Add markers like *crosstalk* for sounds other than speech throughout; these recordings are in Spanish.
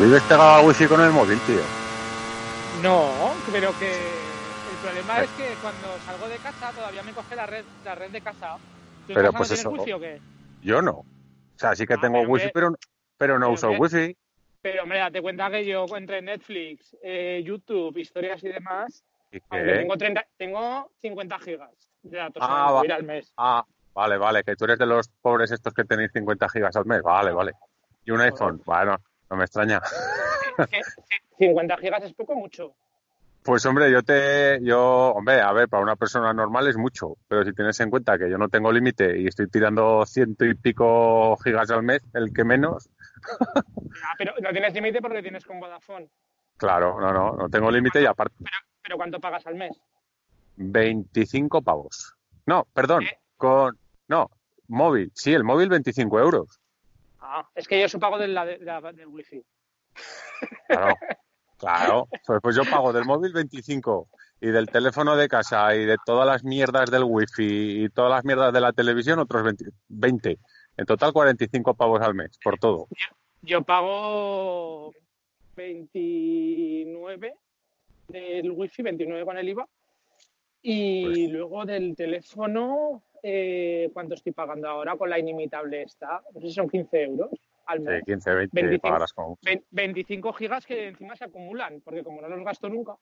¿Vives pegado al wifi con el móvil, tío? No, pero que el problema es que cuando salgo de casa todavía me coge la red, la red de casa. ¿Tú en Pero pues no eso- wifi o qué? Yo no. O sea, sí que Ah, tengo pero wifi, pero, pero no pero uso el hombre. wifi. Pero hombre, date cuenta que yo entre Netflix, eh, YouTube, historias y demás, ¿Y aunque qué? tengo, 30, tengo 50 gigas de datos Ah, va- al mes. Ah, vale, vale, que tú eres de los pobres estos que tenéis 50 gigas al mes. Vale, vale. Y un iPhone. Bueno, no me extraña. Que- que 50 gigas es poco o mucho. Pues hombre, yo te, yo, hombre, a ver, para una persona normal es mucho, pero si tienes en cuenta que yo no tengo límite y estoy tirando ciento y pico gigas al mes, el que menos, *laughs* Ah, pero no tienes límite porque tienes con Vodafone. claro, no, no, no tengo límite y aparte Pero ¿cuánto pagas al mes? 25 pavos. No, perdón, ¿Eh? con, no, móvil, sí, el móvil 25 euros. Es que yo eso pago del wifi. Claro, *laughs* claro. Pues, pues yo pago del móvil 25 y del teléfono de casa y de todas las mierdas del wifi y todas las mierdas de la televisión otros 20. 20. En total 45 pavos al mes, por todo. Yo pago 29 del wifi, 29 con el IVA. Y Pues- luego del teléfono, eh, ¿cuánto estoy pagando ahora con la inimitable esta? No sé si son 15 euros al Sí, mes. 15, 20 25. pagarás con... Ve- 25 gigas que encima se acumulan, porque como no los gasto nunca,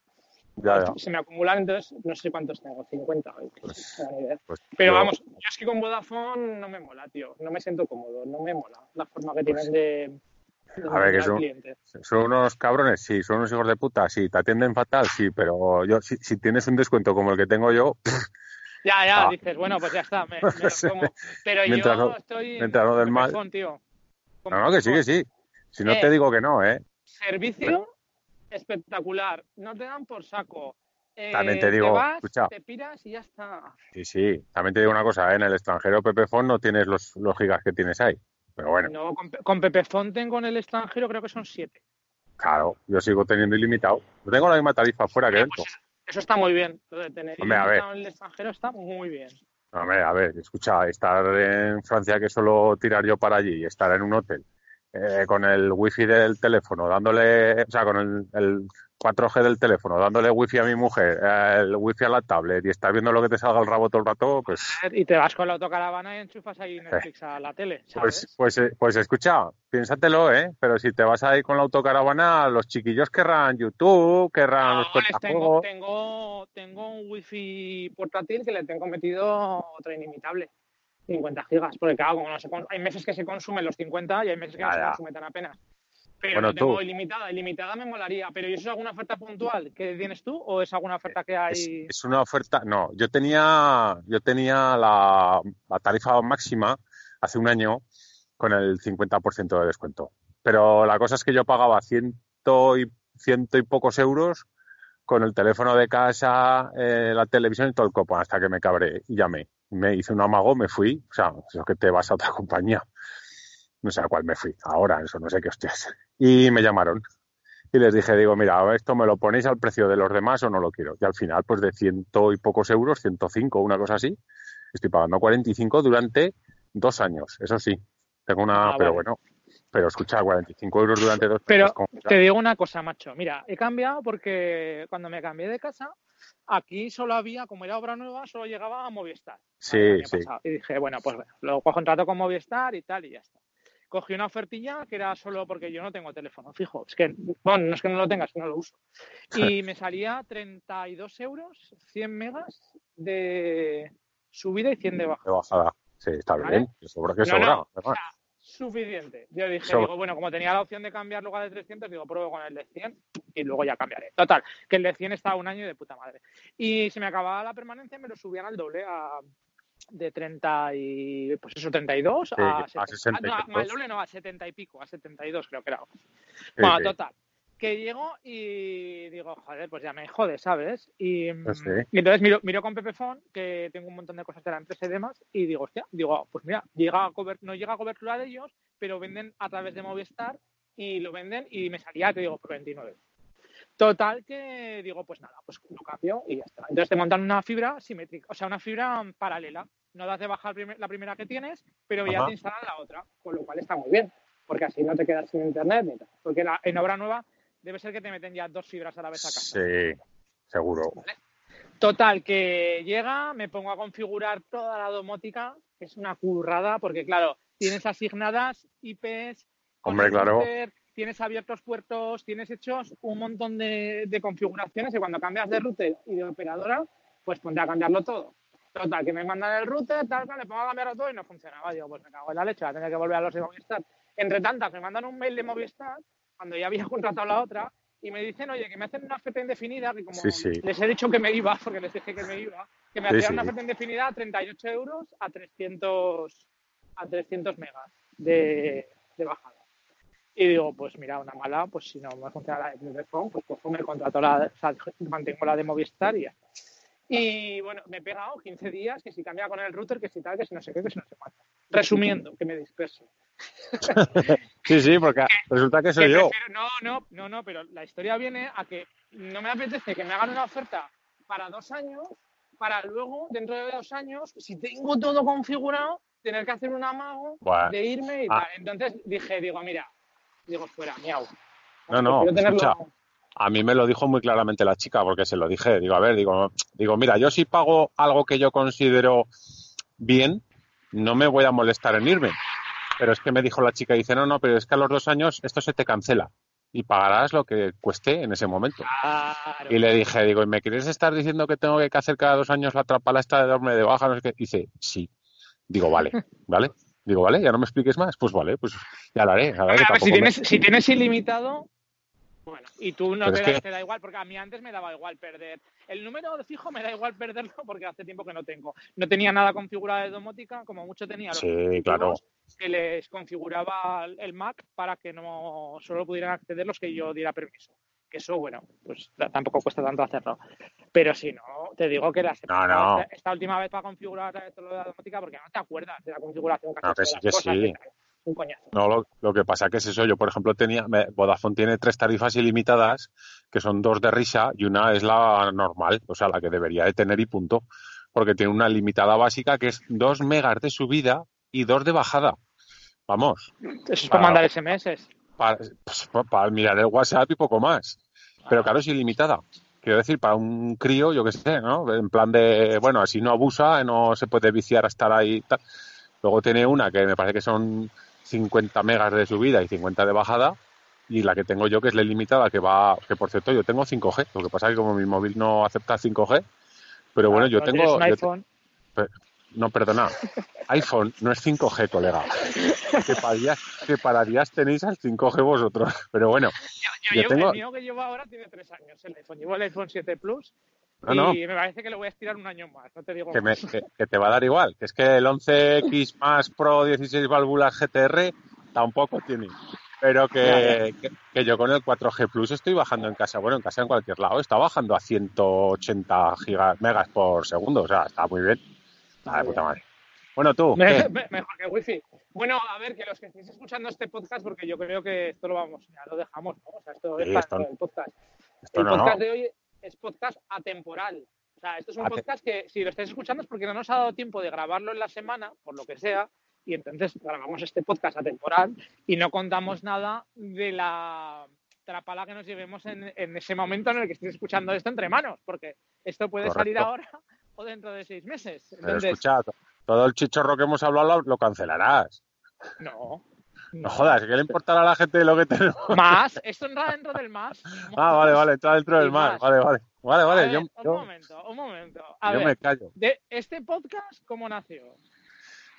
Ya, ya. se me acumulan, entonces no sé cuántos tengo, 50. o Pues- no. Pues Pero yo- vamos, yo es que con Vodafone no me mola, tío. No me siento cómodo, no me mola la forma que tienen de, Pues A ver, que son-. Son unos cabrones, sí, son unos hijos de puta, sí, te atienden fatal, sí, pero yo si, si tienes un descuento como el que tengo yo, Ya, ya, Ah. dices, bueno, pues ya está, me, me *laughs* lo Sí. como. Pero Mientras yo no- estoy mientras no del mal. Pepefon, tío. Con no, no, que sí, que sí. Si no Eh. te digo que no, ¿eh? Servicio espectacular, no te dan por saco. Eh, También te digo, vas, escucha. te piras y ya está. Sí, sí. También te digo una cosa, ¿eh? en el extranjero Pepefon no tienes los, los gigas que tienes ahí. Pero bueno, No, con, con Pepefon tengo en el extranjero creo que son 7. claro, yo sigo teniendo ilimitado. Yo tengo la misma tarifa fuera que dentro. Eso está muy bien. Lo de tener Hombre, a ver. en el extranjero está muy bien. Hombre, a ver, escucha, estar en Francia que solo tirar yo para allí y estar en un hotel eh, con el wifi del teléfono, dándole, o sea, con el, el 4G del teléfono, dándole wifi a mi mujer, eh, el wifi a la tablet y estar viendo lo que te salga el rabo todo el rato, pues, Y te vas con la autocaravana y enchufas ahí Netflix a la tele, ¿sabes? pues, pues, eh, pues escucha, piénsatelo, ¿eh? Pero si te vas ahí con la autocaravana, los chiquillos querrán YouTube, querrán los Cojones, tengo, tengo, tengo un wifi portátil que le tengo metido otra inimitable. 50 gigas, porque claro, como no se con- hay meses que se consumen los 50 y hay meses que no se consumen tan apenas. Pero Bueno, no tengo tú. ilimitada, ilimitada me molaría. Pero ¿y eso es alguna oferta puntual que tienes tú o es alguna oferta que hay? Es, es una oferta, no, yo tenía, yo tenía la, la tarifa máxima hace un año con el 50% de descuento. Pero la cosa es que yo pagaba ciento y, ciento y pocos euros con el teléfono de casa, eh, la televisión y todo el copo, hasta que me cabré y llamé. Me hice un amago, me fui, o sea, eso que te vas a otra *laughs* compañía. No sé a cuál me fui, ahora, eso no sé qué hostias. Y me llamaron. Y les dije, digo, mira, esto me lo ponéis al precio de los demás o no lo quiero. Y al final, pues de ciento y pocos euros, 105, una cosa así, estoy pagando 45 durante dos años. Eso sí, tengo una, Ah, pero vale. bueno, pero escucha, 45 euros durante dos Pero te digo una cosa, macho. Mira, he cambiado porque cuando me cambié de casa, aquí solo había, como era obra nueva, solo llegaba a Movistar. Sí, sí. pasado. Y dije, bueno, pues lo contrato con Movistar y tal, y ya está. Cogí una ofertilla que era solo porque yo no tengo teléfono fijo. Es que, bueno, no es que no lo tenga, es que no lo uso. Y *laughs* me salía 32 euros, 100 megas de subida y 100 de baja. de bajada. Sí, está ¿Vale? bien. Sobra, que No, sobra. no, o sea, suficiente. Yo dije, Sobra. digo, bueno, como tenía la opción de cambiar lugar de 300, digo, pruebo con el de 100 y luego ya cambiaré. Total, que el de 100 estaba un año de puta madre. Y si me acababa la permanencia, me lo subían al doble a de 30 y pues eso 32 Sí, a, a 60 y ah, no, al doble no a 70 y pico a 72 creo que era Sí, bueno sí. total que llego y digo joder pues ya me jode sabes y, Pues sí. y entonces miro, miro con Pepefon que tengo un montón de cosas de la empresa y demás y digo hostia digo pues mira llega a cober- no llega a cobertura de ellos pero venden a través de Movistar y lo venden y me salía te digo por 29 Total que digo, pues nada, pues lo cambio y ya está. Entonces te montan una fibra simétrica, o sea, una fibra paralela. No das de bajar la primera que tienes, pero ya Ajá. te instalan la otra, con lo cual está muy bien. porque así no te quedas sin internet ni tal. Porque la- en obra nueva debe ser que te meten ya dos fibras a la vez a casa. Sí, seguro. Total, que llega, me pongo a configurar toda la domótica, que es una currada, porque claro, tienes asignadas IPs, Hombre, claro. router, tienes abiertos puertos, tienes hechos un montón de, de configuraciones y cuando cambias de router y de operadora, pues ponte a cambiarlo todo. Total, que me mandan el router, tal, tal, le pongo a cambiarlo todo y no funcionaba. Digo, pues me cago en la leche, voy a tener que volver a los de Movistar. Entre tantas, me mandan un mail de Movistar, cuando ya había *laughs* contratado la otra, y me dicen, oye, que me hacen una oferta indefinida, que como Sí, sí. les he dicho que me iba, *laughs* porque les dije que me iba, que me Sí, hacían una oferta indefinida a 38 euros a 300, a 300 megas de, de bajada. Y digo, pues mira, una mala, pues si no me funciona la de teléfono, pues cojo, me contrato la, o sea, mantengo la de Movistar y ya está. Y bueno, me he pegado 15 días, que si cambia con el router, que si tal, que si no sé qué, que si no sé cuánto. Resumiendo, que me disperso. *laughs* Sí, sí, porque resulta que soy Que yo. prefiero- no, no, no, no, pero la historia viene a que no me apetece que me hagan una oferta para dos años, para luego, dentro de dos años, si tengo todo configurado, tener que hacer un amago de irme y Ah. tal. Entonces dije, digo, mira, digo, fuera, miau. No, no, escucha. A mí me lo dijo muy claramente la chica, porque se lo dije. Digo, a ver, digo, digo, mira, yo si pago algo que yo considero bien, no me voy a molestar en irme. Pero es que me dijo la chica, dice, no, no, pero es que a los dos años esto se te cancela y pagarás lo que cueste en ese momento. Claro. Y le dije, digo, ¿y me quieres estar diciendo que tengo que hacer cada dos años la trapala esta de darme de baja? No sé qué. Dice, sí. Digo, vale, *laughs* ¿vale? Digo, vale, ya no me expliques más. Pues vale, pues ya lo haré. Si me- tienes, si tienes ilimitado, bueno, y tú no te, es que- te da igual, porque a mí antes me daba igual perder. El número de fijo me da igual perderlo *laughs* porque hace tiempo que no tengo. No tenía nada configurado de domótica, como mucho tenía los Sí, claro. que les configuraba el Mac para que no solo pudieran acceder los que yo diera permiso. Que eso, bueno, pues tampoco cuesta tanto hacerlo. Pero si no, te digo que la No, no. Esta, última vez para configurar todo lo de la domótica porque no te acuerdas de la configuración que has No, que sí, que cosas sí. Un coñazo. No, lo, lo que pasa que es eso. Yo, por ejemplo, tenía. me- Vodafone tiene tres tarifas ilimitadas, que son dos de risa y una es la normal, o sea, la que debería de tener y punto. Porque tiene una limitada básica que es dos megas de subida y dos de bajada. Vamos, Eso es Para- mandar SMS. para, pues, para mirar el WhatsApp y poco más. Pero claro, es ilimitada. Quiero decir, para un crío, yo qué sé, ¿no? En plan de, bueno, así no abusa, no se puede viciar a estar ahí tal. Luego tiene una que me parece que son 50 megas de subida y 50 de bajada. Y la que tengo yo, que es la ilimitada, que va, que por cierto, yo tengo 5G. Lo que pasa es que como mi móvil no acepta 5G, pero bueno, yo No tengo... tienes un yo te- iPhone. no, perdona. iPhone no es 5G, colega. Que para días, que para días tenéis al 5G vosotros. Pero bueno, Yo, Yo llevo- tengo- El mío que llevo ahora tiene tres años, el iPhone. Llevo el iPhone 7 Plus No, y no. me parece que lo voy a estirar un año más. No te digo que, me- más. que- que te va a dar igual. Que es que el 11X más Pro 16 válvulas GTR tampoco tiene. Pero que, que, que yo con el 4G Plus estoy bajando en casa, bueno, en casa en cualquier lado, está bajando a 180 gigas, megas por segundo, o sea, está muy bien. Está de puta madre. Bueno, tú, Me- ¿qué? me- mejor que wifi. Bueno, a ver, que los que estéis escuchando este podcast, porque yo creo que esto lo vamos, ya lo dejamos, ¿no? O sea, esto Sí, es para esto- el podcast. Esto el no, podcast no. de hoy es podcast atemporal. O sea, esto es un Ate- podcast que si lo estáis escuchando es porque no nos ha dado tiempo de grabarlo en la semana, por lo que sea, y entonces grabamos este podcast atemporal y no contamos nada de la trapala que nos llevemos en, en ese momento en el que estéis escuchando esto entre manos, porque esto puede salir ahora o dentro de seis meses. Pero Entonces, escucha, todo el chichorro que hemos hablado lo cancelarás. no. No jodas, ¿qué le importará a la gente lo que tenemos? Más, esto entra dentro del más. Ah, vale, vale, está dentro del más. Vale, vale. Vale, vale, ver, yo, un yo, momento, un momento. A yo ver, me callo. de este podcast, ¿cómo nació?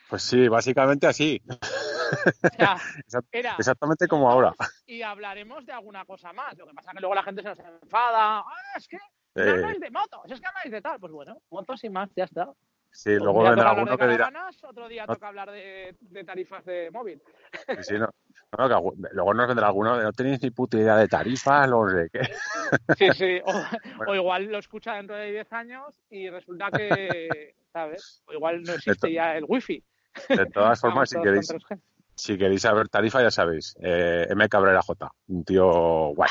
Pues sí, básicamente así. O sea, *laughs* era Exactamente como ahora. y hablaremos de alguna cosa más. Lo que pasa es que luego la gente se nos enfada. Ah, es que no Eh, habláis de motos, es que habláis de tal. Pues bueno, motos y más, ya está. Sí, Un luego vendrá alguno que dirá. otro día No. toca hablar de, de tarifas de móvil. Sí, sí, no. No, que algu- luego nos vendrá alguno no tenéis ni puta idea de tarifas, no sé qué. *laughs* Sí, sí. O, *laughs* Bueno. o igual lo escucha dentro de 10 años y resulta que, ¿sabes? O igual no existe ya el wifi. De todas *laughs* formas, si queréis, con 3G. si queréis saber tarifa, ya sabéis. Eh, M. Cabrera J. Un tío guay.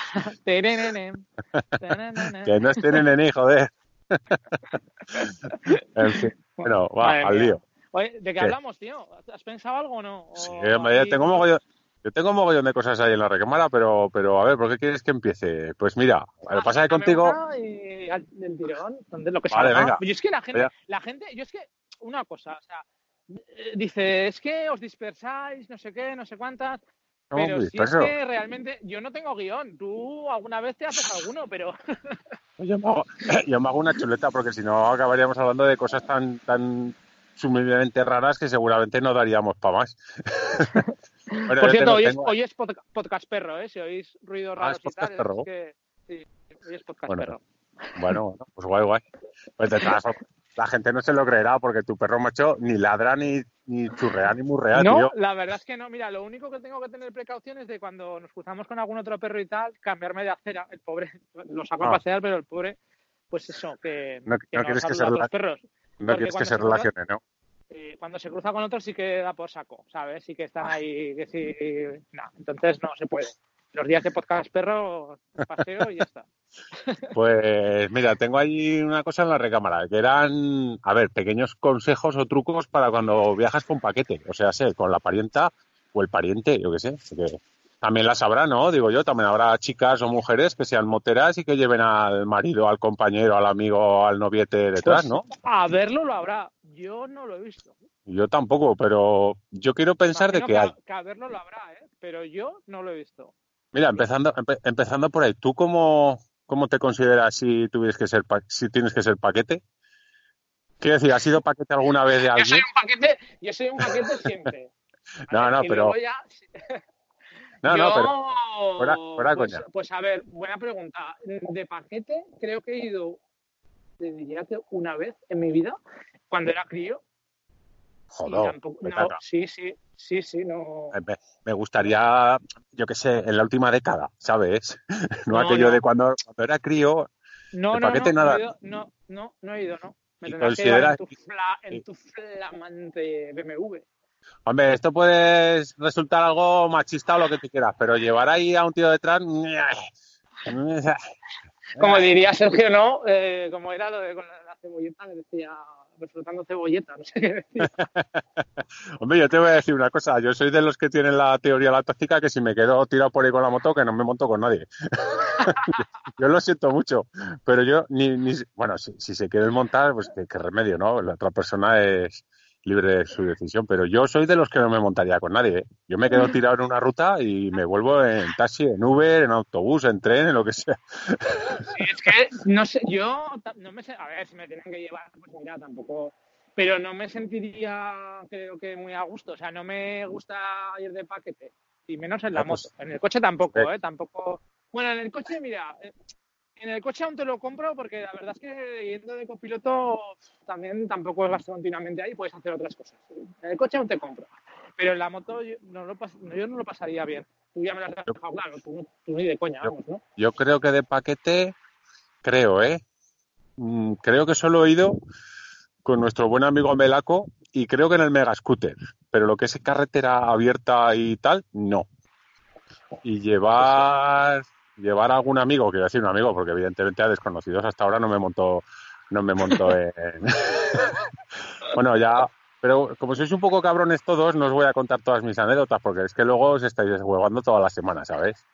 Que no tienen ni joder. En fin. Bueno, va, Madre al mía. lío. Oye, ¿de qué ¿Qué? hablamos, tío? ¿Has pensado algo o no? ¿O Sí, hombre, tengo mogollón, Yo tengo un mogollón de cosas ahí en la recámara, pero, pero a ver, ¿por qué quieres que empiece? Pues mira, lo pasa que contigo... y al- del tirón, donde lo que Vale, salga. venga. Yo es que la gente, la gente, yo es que, una cosa, o sea, eh, dice, es que os dispersáis, no sé qué, no sé cuántas, pero si es que realmente yo no tengo guion, tú alguna vez te haces alguno, pero *laughs* Yo me, hago, yo me hago una chuleta porque si no acabaríamos hablando de cosas tan, tan sumamente raras que seguramente no daríamos para más. *laughs* Bueno, por cierto, tengo- hoy es, hoy podcast perro, ¿eh? Si oís ruidos Ah, raros ¿es y tal, podcast perro? es que sí, hoy es podcast Bueno, perro. Bueno, bueno, pues guay, guay. Pues formas, la gente no se lo creerá porque tu perro macho ni ladra, ni, ni churrea, ni murrea, No, tío. la verdad es que no. Mira, lo único que tengo que tener precaución es de cuando nos cruzamos con algún otro perro y tal, cambiarme de acera. El pobre *laughs* lo saco a Ah. pasear, pero el pobre, pues eso, que, No- no quieres que se a otros rela- perros. No quieres que se se relacione, ¿no? Eh, cuando se cruza con otros sí que da por saco, ¿sabes? Sí que están ahí, que sí. No, entonces no se puede. Los días de podcast perro, paseo y ya está. *laughs* Pues mira, tengo ahí una cosa en la recámara, que eran, a ver, pequeños consejos o trucos para cuando viajas con paquete, o sea, sé, con la parienta o el pariente, yo qué sé, que también las habrá, ¿no? Digo yo, también habrá chicas o mujeres que sean moteras y que lleven al marido, al compañero, al amigo, al noviete detrás, Pues, ¿no? A verlo lo habrá. Yo no lo he visto. Yo tampoco, pero yo quiero pensar de que hay. que a verlo lo habrá, ¿eh? Pero yo no lo he visto. Mira, empezando, empe- empezando por ahí, ¿tú cómo, cómo te consideras si tuvieras que ser, si tienes que ser paquete? Quiero decir, ¿has sido paquete alguna vez de Yo soy alguien? un paquete, yo soy un paquete siempre. *laughs* *laughs* No, no, pero- ya- No, yo, no, pero fuera- fuera pues, coña. pues a ver, buena pregunta. De paquete creo que he ido, te diría que una vez en mi vida, cuando era crío. Joder, tampoco- me no, sí, sí, sí, sí, no. me, me gustaría, yo qué sé, en la última década, ¿sabes? *laughs* No, No, aquello no. de cuando, cuando era crío. No, no, paquete no, nada. no he ido, no, no, no he ido, no. Me que llevar en tu, fla- en tu flamante BMW. Hombre, esto puede resultar algo machista o lo que tú quieras, pero llevar ahí a un tío detrás. Como *laughs* diría Sergio, ¿no? Eh, como era lo de con la, cebolleta, que decía, disfrutando cebolleta, no sé qué decía. *laughs* Hombre, yo te voy a decir una cosa. Yo soy de los que tienen la teoría la táctica que si me quedo tirado por ahí con la moto, que no me monto con nadie. *laughs* yo lo siento mucho, pero yo ni, ni bueno, si, si se quiere montar, pues qué, qué remedio, ¿no? La otra persona es libre de su decisión, pero yo soy de los que no me montaría con nadie. ¿eh? Yo me quedo tirado en una ruta y me vuelvo en taxi, en Uber, en autobús, en tren, en lo que sea. Sí, es que, no sé, yo no me sé, a ver, si me tienen que llevar, pues mira, tampoco, pero no me sentiría, creo que muy a gusto, o sea, no me gusta ir de paquete, y menos en la Ah, pues, moto, en el coche tampoco, eh. ¿eh? Tampoco, bueno, en el coche, mira, eh, en el coche aún te lo compro porque la verdad es que yendo de copiloto también tampoco vas continuamente ahí, puedes hacer otras cosas. En el coche aún te compro, pero en la moto yo no lo, pas- yo no lo pasaría bien. Tú ya me lo has dejado claro, tú, tú ni de coña, vamos, ¿no? Yo creo que de paquete, creo, ¿eh? Mm, creo que solo he ido con nuestro buen amigo Melaco y creo que en el Mega Scooter, pero lo que es carretera abierta y tal, no. Y llevar llevar a algún amigo, quiero decir un amigo, porque evidentemente a desconocidos hasta ahora no me monto no me monto *laughs* en *laughs* bueno ya pero como sois un poco cabrones todos no os voy a contar todas mis anécdotas porque es que luego os estáis deshuevando toda la semana ¿sabes?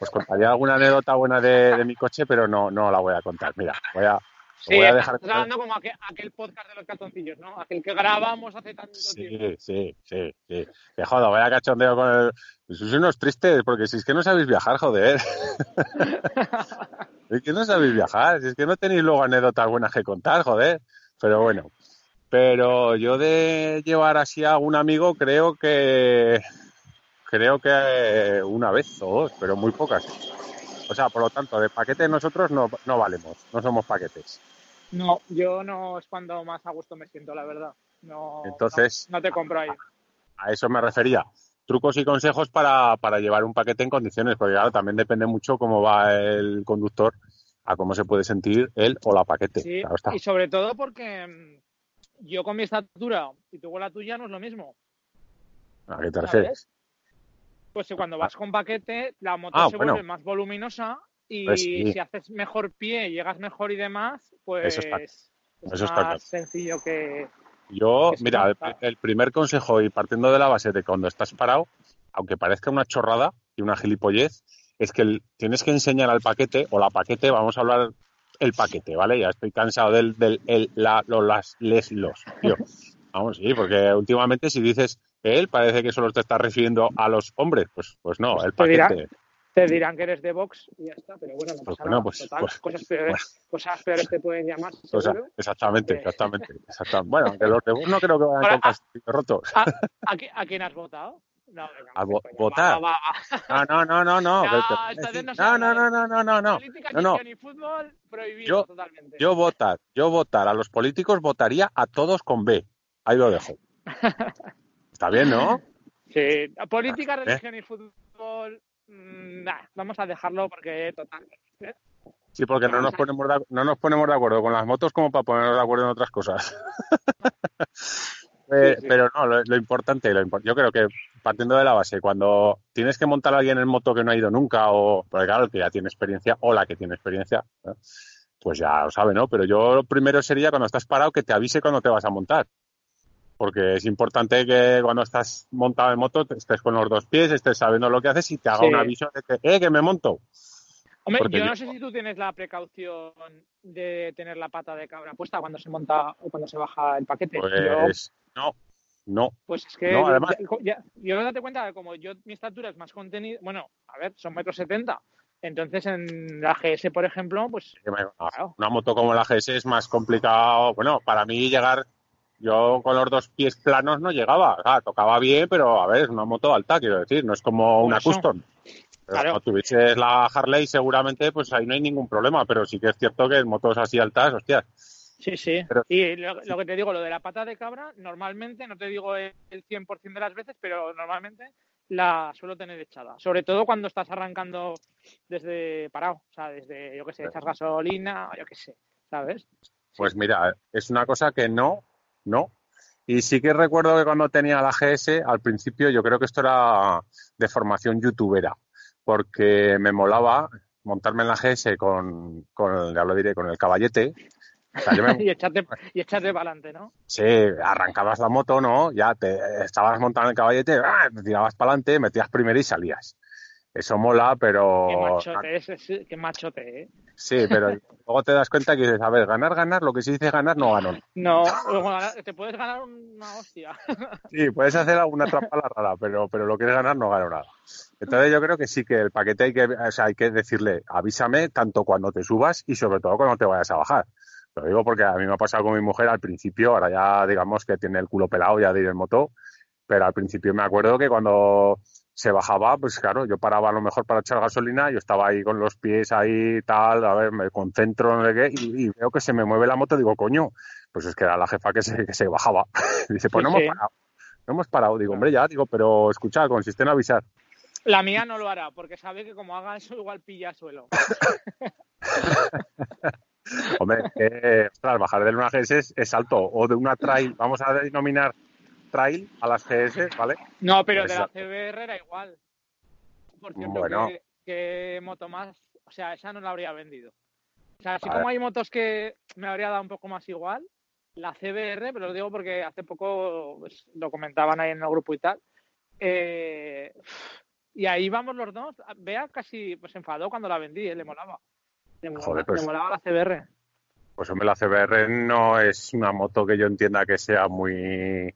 os contaría alguna anécdota buena de, de mi coche pero no no la voy a contar mira voy a Sí, voy a estás dejar hablando como aquel, aquel podcast de los cartoncillos, ¿no? Aquel que grabamos hace tanto tiempo. Sí, sí, sí, sí. Que joder, vaya cachondeo con el... Sois unos tristes, porque si es que no sabéis viajar, joder. *laughs* es que no sabéis viajar, si es que no tenéis luego anécdotas buenas que contar, joder. Pero bueno. Pero yo de llevar así a un amigo creo que... Creo que una vez o dos, pero muy pocas. O sea, por lo tanto, de paquete nosotros no, no valemos, no somos paquetes. No, yo no es cuando más a gusto me siento, la verdad. No, Entonces- no, no te compro ahí. A eso me refería. Trucos y consejos para, para llevar un paquete en condiciones, porque claro, también depende mucho cómo va el conductor, a cómo se puede sentir él o la paquete. Sí, Claro está. y sobre todo porque mm, yo con mi estatura y tú con la tuya no es lo mismo. ¿A qué te refieres? Pues que cuando vas con paquete, la moto Ah, se bueno. vuelve más voluminosa y Pues sí. si haces mejor pie, llegas mejor y demás, pues Eso está- es eso está claro. más sencillo que... Yo, que mira, el, primer consejo, y partiendo de la base de cuando estás parado, aunque parezca una chorrada y una gilipollez, es que el- tienes que enseñar al paquete o la paquete, vamos a hablar el paquete, ¿vale? Ya estoy cansado del, del el, la, lo, las, les, los, tío. *laughs* Vamos, sí, porque últimamente si dices él, parece que solo te estás refiriendo a los hombres, pues, pues no, el Te dirá- paquete. Te dirán que eres de Vox y ya está, pero bueno, no Pues pasa nada. pues- Total, pues- cosas, peores, cosas peores te pueden llamar, *laughs* exactamente, Eh. exactamente, *laughs* exactamente. Bueno, aunque los de vos no creo que vayan Ahora, con castillos rotos. *laughs* ¿A, a, a quién has votado? No, venga, ¿A vo- votar? Va, va, va. No, no, no, no, no. No, te- no no, no, no, no, no, no. Política, No, fútbol, prohibido Yo- totalmente. Yo votar, yo votar a los políticos votaría a todos con B. Ahí lo dejo. Está bien, ¿no? Sí, política, ¿Eh? religión y fútbol, mm, nah, vamos a dejarlo porque total. Sí, porque no nos ponemos de, no nos ponemos de acuerdo con las motos como para ponernos de acuerdo en otras cosas. *laughs* Eh, Sí, sí. Pero no, lo, lo importante, lo impor- yo creo que partiendo de la base, cuando tienes que montar a alguien en moto que no ha ido nunca, o porque claro, el que ya tiene experiencia, o la que tiene experiencia, ¿eh? pues ya lo sabe, ¿no? Pero yo lo primero sería cuando estás parado que te avise cuando te vas a montar. Porque es importante que cuando estás montado en moto estés con los dos pies, estés sabiendo lo que haces y te haga Sí. un aviso de que, eh, que me monto. Hombre, yo no sé si tú tienes la precaución de tener la pata de cabra puesta cuando se monta o cuando se baja el paquete. Yo, Pues no, no. pues es que no, yo- además- ya- ya- yo date cuenta que como yo mi estatura es más contenida, bueno, a ver, son metros setenta. Entonces en la GS, por ejemplo, pues Claro. Una moto como la GS es más complicado. Bueno, para mí llegar, yo con los dos pies planos no llegaba. Ah, tocaba bien, pero a ver, es una moto alta, quiero decir, no es como una eso. custom. Pero Claro. Cuando tuvieses la Harley, seguramente, pues ahí no hay ningún problema, pero sí que es cierto que en motos así altas, hostias. Sí, sí. Pero- Y lo, lo que te digo, lo de la pata de cabra, normalmente, no te digo el el 100% de las veces, pero normalmente la suelo tener echada. Sobre todo cuando estás arrancando desde parado. O sea, desde, yo qué sé, echas gasolina, yo qué sé, ¿sabes? Pues mira, es una cosa que no, no. Y sí que recuerdo que cuando tenía la GS, al principio yo creo que esto era de formación youtubera, porque me molaba montarme en la GS con, con ya lo diré, con el caballete. O sea, yo me- *laughs* y echarte, y echarte para adelante, ¿no? sí, arrancabas la moto, ¿no? Ya te estabas montando en el caballete, ¡ah! te tirabas para adelante, metías primero y salías. Eso mola, pero... Qué machote es, es- qué machote, ¿eh? Sí, pero luego te das cuenta que dices, a ver, ganar, ganar, lo que se dice ganar, no gano. No, te puedes ganar una hostia. *laughs* Sí, puedes hacer alguna trampa la rara, pero, pero lo que es ganar no gano nada. Entonces yo creo que sí que el paquete hay que, o sea, hay que decirle, avísame tanto cuando te subas y sobre todo cuando te vayas a bajar. Lo digo porque a mí me ha pasado con mi mujer al principio, ahora ya digamos que tiene el culo pelado ya de ir en moto, pero al principio me acuerdo que cuando se bajaba, pues claro, yo paraba a lo mejor para echar gasolina, yo estaba ahí con los pies ahí tal, a ver, me concentro, no sé qué, y, y veo que se me mueve la moto, digo, coño, pues es que era la jefa que se, que se bajaba. *laughs* Dice, pues Sí, no hemos parado. No hemos parado, digo, hombre, ya, digo, pero escucha, consiste en avisar. La mía no lo hará, porque sabe que como haga eso, igual pilla suelo. *laughs* Hombre, que, ostras, bajar de una GS es, es alto, o de una trail, vamos a denominar trail a las GS, ¿vale? No, pero de la. CBR era igual. Por cierto, Bueno. que, que moto más, o sea, esa no la habría vendido. O sea, así como hay motos que me habría dado un poco más igual, la CBR, pero lo digo porque hace poco pues, lo comentaban ahí en el grupo y tal. eh, y ahí vamos los dos. Vea casi pues enfadó cuando la vendí, eh, le molaba. Le molaba, Joder, pues- le molaba la CBR. Pues hombre, la CBR no es una moto que yo entienda que sea muy,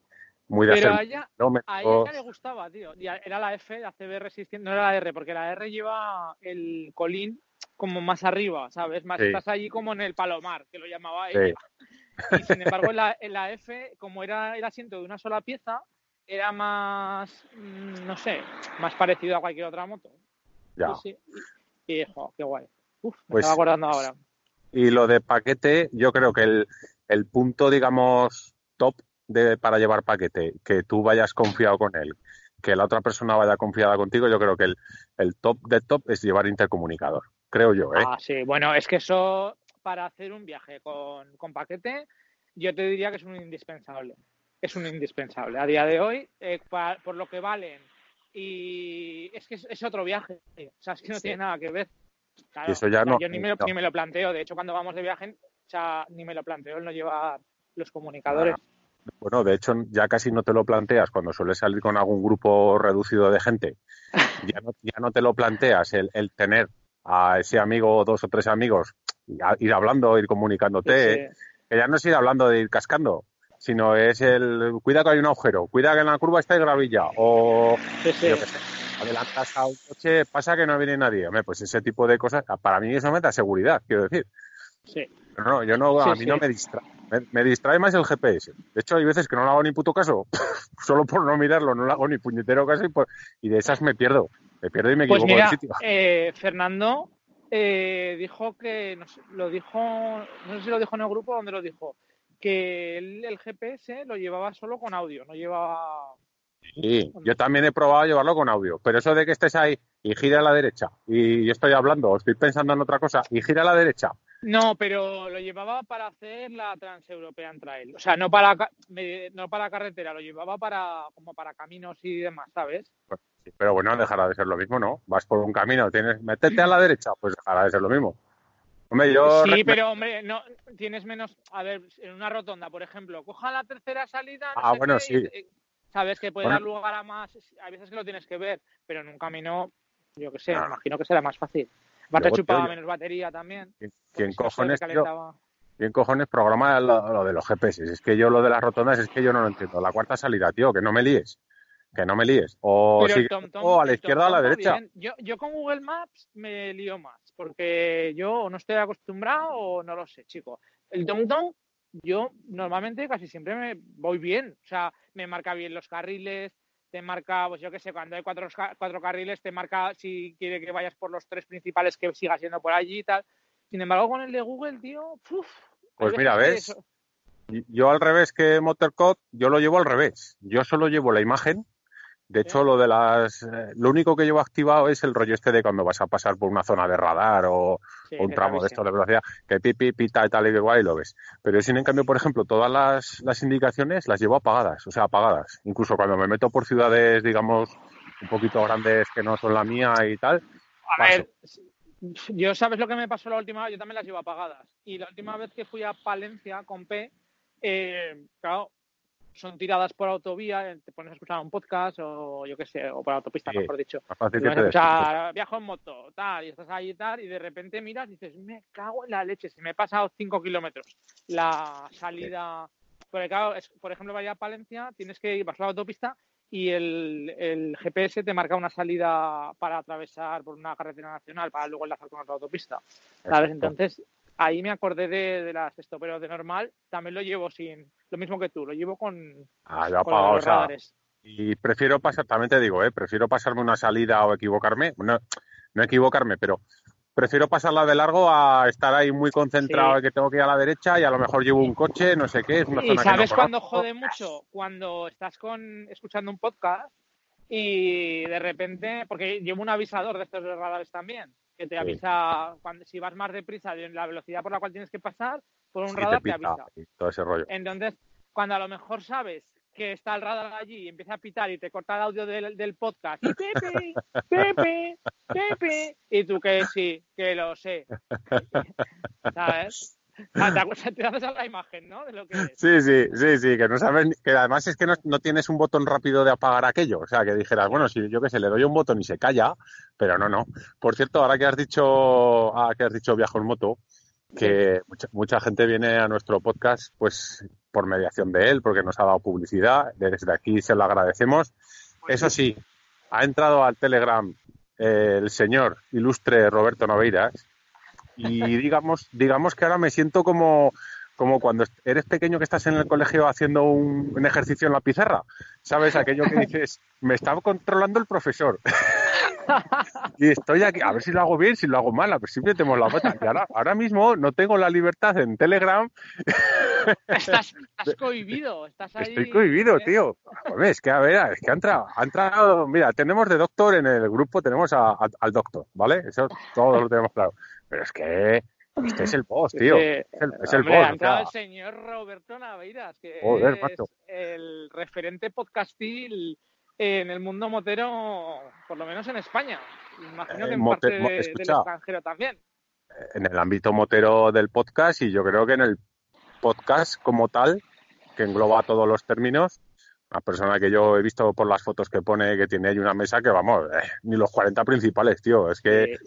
muy de Pero a ella, a ella le gustaba, tío. Era la F, la CBR 600, no era la R, porque la R lleva el colín como más arriba, ¿sabes? Más Sí. estás allí como en el palomar, que lo llamaba Sí. ella. *laughs* Y sin embargo, en la, en la F, como era el asiento de una sola pieza, era más, mm, no sé, más parecido a cualquier otra moto. Ya. Sí, sí. Y, jo, qué guay. Uf, me Pues- estaba acordando ahora. Y lo de paquete, yo creo que el, el punto, digamos, top de, para llevar paquete, que tú vayas confiado con él, que la otra persona vaya confiada contigo, yo creo que el, el top de top es llevar intercomunicador. Creo yo, ¿eh? Ah, sí, bueno, es que eso para hacer un viaje con, con paquete, yo te diría que es un indispensable. Es un indispensable. A día de hoy, eh, pa- por lo que valen, y es que es, es otro viaje. O sea, es que no Sí. tiene nada que ver. Claro, eso ya no- Yo ni me, lo, no. ni me lo planteo. De hecho, cuando vamos de viaje, o sea, ni me lo planteo el no llevar los comunicadores. Bueno, de hecho, ya casi no te lo planteas cuando sueles salir con algún grupo reducido de gente. *laughs* Ya no, ya no te lo planteas el, el tener a ese amigo, dos o tres amigos, ir hablando, ir comunicándote. Sí, Que ya no es ir hablando de ir cascando, sino es el cuida que hay un agujero, cuida que en la curva está el gravilla, o sí, sí. yo qué sé, adelantas a un coche, pasa que no viene nadie. Hombre, pues ese tipo de cosas, para mí eso me da seguridad, quiero decir. sí. Pero no, yo no, a mí no me distrae. Me, me distrae más el GPS. De hecho, hay veces que no le hago ni puto caso. *laughs* Solo por no mirarlo, no le hago ni puñetero caso y, por- y de esas me pierdo. Me pierdo y me Pues equivoco mira, del sitio. eh, Fernando eh, dijo que, no sé, lo dijo, no sé si lo dijo en el grupo o dónde lo dijo, que él el GPS lo llevaba solo con audio, no llevaba... Sí, yo también he probado llevarlo con audio, pero eso de que estés ahí y gira a la derecha y yo estoy hablando o estoy pensando en otra cosa y gira a la derecha. No, pero lo llevaba para hacer la Transeuropean Trail. O sea, no para, no para carretera, lo llevaba para como para caminos y demás, ¿sabes? Pues sí, pero bueno, dejará de ser lo mismo, ¿no? Vas por un camino, tienes, métete a la derecha, pues dejará de ser lo mismo. Hombre, yo Sí, pero hombre, no tienes menos. A ver, en una rotonda, por ejemplo, coja la tercera salida. no Ah, sé bueno, qué, sí. y- sabes que puede Bueno. dar lugar a más. Hay veces que lo tienes que ver, pero en un camino, yo qué sé, No. me imagino que será más fácil. Aparte, chupaba menos batería también. ¿quién, cojones. ¿Quién cojones programa lo, lo de los GPS? Es que yo lo de las rotondas es que yo no lo entiendo. La cuarta salida, tío, que no me líes. Que no me líes. O, o a la izquierda o a la derecha. bien. Yo, yo con Google Maps me lío más, porque yo no estoy acostumbrado o no lo sé, chico. El TomTom, yo normalmente casi siempre me voy bien. O sea, me marca bien los carriles, te marca, pues yo qué sé, cuando hay cuatro, cuatro carriles, te marca si quiere que vayas por los tres principales que sigas yendo por allí y tal. Sin embargo, con el de Google, tío, uf, Pues mira, ¿ves? Yo al revés que Motorcode, yo lo llevo al revés. Yo solo llevo la imagen. De hecho, lo de las, eh, lo único que llevo activado es el rollo este de cuando vas a pasar por una zona de radar o, sí, o un tramo de avise. esto de velocidad, que pipi, pita y tal y igual y lo ves. Pero sin en cambio, por ejemplo, todas las, las indicaciones las llevo apagadas, o sea, apagadas. Incluso cuando me meto por ciudades, digamos, un poquito grandes que no son la mía y tal, A ver, yo sabes lo que me pasó la última vez, yo también las llevo apagadas. Y la última vez que fui a Palencia con P, eh, claro, son tiradas por autovía, eh, te pones a escuchar un podcast o yo qué sé, o por autopista, Sí. mejor dicho. fácil que te escuchar, viajo en moto, tal, y estás ahí y tal, y de repente miras y dices, me cago en la leche, se me he pasado 5 kilómetros. La salida, porque claro, es- por ejemplo, vaya a Palencia, tienes que ir, vas a la autopista y el, el GPS te marca una salida para atravesar por una carretera nacional para luego enlazar con otra autopista. ¿Sabes? Exacto. Entonces, ahí me acordé de, de las esto, pero de normal también lo llevo sin, lo mismo que tú, lo llevo con, Ah, yo con apagado, o sea. Y prefiero pasar, también te digo, ¿eh? prefiero pasarme una salida o equivocarme. No, no equivocarme, pero prefiero pasarla de largo a estar ahí muy concentrado Sí. que tengo que ir a la derecha y a lo mejor llevo un coche, no sé qué, es una Y zona sabes que no cuando jode mucho, cuando estás con escuchando un podcast y de repente, porque llevo un avisador de estos radares también, que te Sí. avisa cuando si vas más deprisa de la velocidad por la cual tienes que pasar, por un Sí, radar te, avisa. y todo ese rollo. Entonces, cuando a lo mejor sabes que está el radar allí y empieza a pitar y te corta el audio del, del podcast y Pepe, *laughs* Pepe, Pepe, y tú que sí, que lo sé. *laughs* ¿Sabes? Ah, *laughs* *laughs* Te, haces a la imagen, ¿no? De lo que es. Sí, sí, sí, sí, que no saben, que además es que no, no tienes un botón rápido de apagar aquello, o sea, que dijeras, bueno, si yo qué sé, le doy un botón y se calla, pero no, no. Por cierto, ahora que has dicho, ah, que has dicho viajo en moto, que mucha, mucha gente viene a nuestro podcast, pues, por mediación de él, porque nos ha dado publicidad, desde aquí se lo agradecemos. Eso sí, ha entrado al Telegram el señor ilustre Roberto Noveiras y digamos, digamos que ahora me siento como, como cuando eres pequeño que estás en el colegio haciendo un, un ejercicio en la pizarra. ¿Sabes? Aquello que dices, me está controlando el profesor. *laughs* y estoy aquí, a ver si lo hago bien, si lo hago mal, a ver si metemos la pata. Y ahora, ahora mismo no tengo la libertad en Telegram, Estás, *laughs* estás cohibido, estás ahí. estoy cohibido, ¿eh? tío. Es que a ver, es que ha entrado, ha entrado, mira, tenemos de doctor en el grupo, tenemos a- a- al doctor, ¿vale? Eso todos lo tenemos claro. Pero es que este es el boss, *laughs* tío. Es el, es el hombre, boss. ha o entrado sea, el señor Roberto Naveiras, que Joder, es macho. el referente podcastil en el mundo motero, por lo menos en España. Imagino que en mote- parte mo- del extranjero también. en el ámbito motero del podcast y yo creo que en el podcast como tal que engloba todos los términos. Una persona que yo he visto por las fotos que pone que tiene ahí una mesa que, vamos, eh, ni los 40 principales, tío. Es que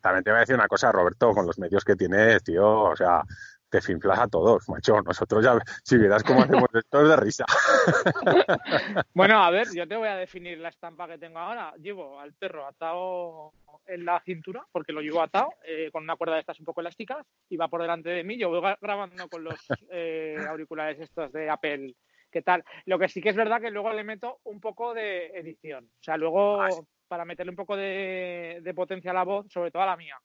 también te voy a decir una cosa, Roberto, con los medios que tienes, tío, o sea, te finflas a todos, macho. Nosotros ya, si vieras cómo hacemos esto, es de risa. *laughs* bueno, a ver, yo te voy a definir la estampa que tengo ahora. Llevo al perro atado en la cintura, porque lo llevo atado, eh, con una cuerda de estas un poco elásticas, y va por delante de mí. Yo voy grabando con los eh, auriculares estos de Apple. ¿Qué tal? Lo que sí que es verdad que luego le meto un poco de edición. O sea, luego, ah, para meterle un poco de, de potencia a la voz, sobre todo a la mía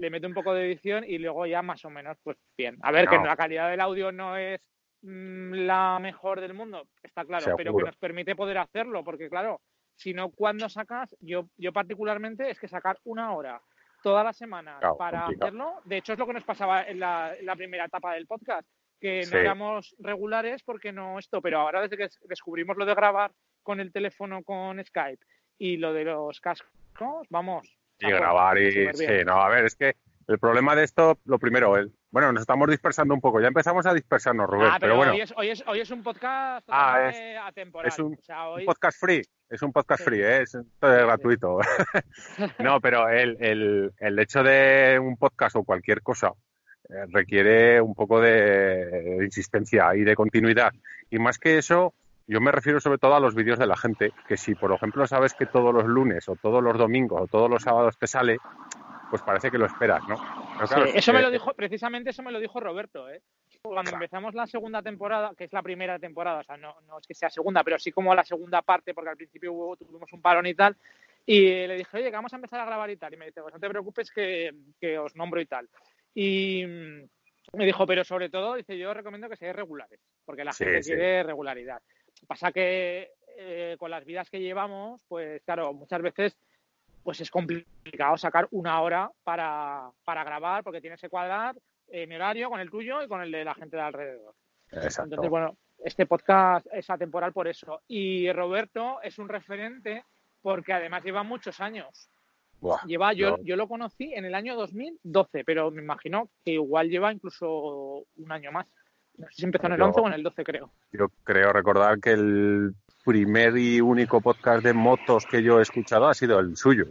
le meto un poco de edición y luego ya más o menos, pues bien. A ver, que la calidad del audio no es mm, la mejor del mundo, está claro, pero que nos permite poder hacerlo, porque claro, si no, cuando sacas, yo, yo particularmente es que sacar una hora toda la semana para hacerlo, de hecho es lo que nos pasaba en la, primera etapa del podcast, que no éramos regulares porque no esto, pero ahora desde que descubrimos lo de grabar con el teléfono con Skype y lo de los cascos, vamos, y grabar y sí, no, a ver, es que el problema de esto, lo primero, el, bueno, nos estamos dispersando un poco, ya empezamos a dispersarnos, Rubén, ah, pero, bueno. Hoy es, hoy, es, hoy es un podcast ah, atemporal. Es un, podcast free, es un podcast free, ¿eh? es, gratuito. *laughs* no, pero el, el, el hecho de un podcast o cualquier cosa requiere un poco de insistencia y de continuidad. Y más que eso, yo me refiero sobre todo a los vídeos de la gente, que si por ejemplo sabes que todos los lunes o todos los domingos o todos los sábados te sale, pues parece que lo esperas, ¿no? eso me lo dijo, precisamente eso me lo dijo Roberto, ¿eh? Cuando empezamos la segunda temporada, que es la primera temporada, o sea, no, es que sea segunda, pero sí como la segunda parte, porque al principio tuvimos un parón y tal, y le dije, oye, que vamos a empezar a grabar y tal, y me dice, pues no te preocupes que, os nombro y tal. Y mm, me dijo, pero sobre todo, dice, yo recomiendo que seáis regulares, porque la gente quiere regularidad. Pasa que eh, con las vidas que llevamos, pues claro, muchas veces pues es complicado sacar una hora para, para grabar porque tienes que cuadrar eh, mi horario con el tuyo y con el de la gente de alrededor. Entonces, bueno, este podcast es atemporal por eso. Y Roberto es un referente porque además lleva muchos años. Lleva, yo, yo lo conocí en el año 2012, pero me imagino que igual lleva incluso un año más. No sé si empezó en el 11 o en el 12, creo. Yo creo recordar que el primer y único podcast de motos que yo he escuchado ha sido el suyo,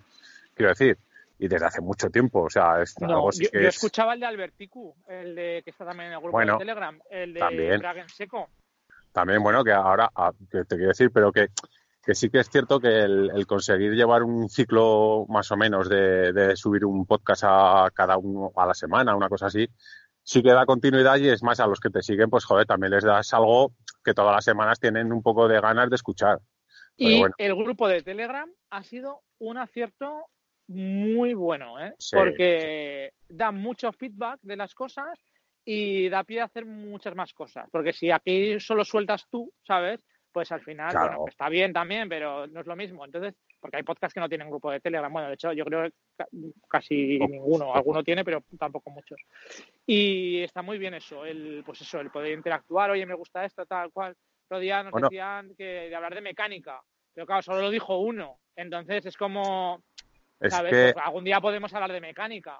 quiero decir. Y desde hace mucho tiempo, o sea, es algo yo, yo escuchaba el de Alberticu, el de que está también en el grupo de Telegram, el de Dragon Seco. También, bueno, que ahora, ah, te quiero decir, pero que, que sí que es cierto que el, conseguir llevar un ciclo más o menos de, de, subir un podcast a cada uno a la semana, una cosa así, sí que da continuidad y es más, a los que te siguen, pues joder, también les das algo que todas las semanas tienen un poco de ganas de escuchar. y el grupo de Telegram ha sido un acierto muy bueno, ¿eh? porque da mucho feedback de las cosas y da pie a hacer muchas más cosas. Porque si aquí solo sueltas tú, ¿sabes? Pues al final, bueno, está bien también, pero no es lo mismo. Entonces, porque hay podcasts que no tienen grupo de Telegram. Bueno, de hecho, yo creo que casi ninguno. Alguno tiene, pero tampoco muchos. Y está muy bien eso, el, pues eso, el poder interactuar. Oye, me gusta esto, tal cual. Otro día nos decían que de hablar de mecánica. Pero claro, solo lo dijo uno. Entonces es como, ¿sabes? Pues algún día podemos hablar de mecánica.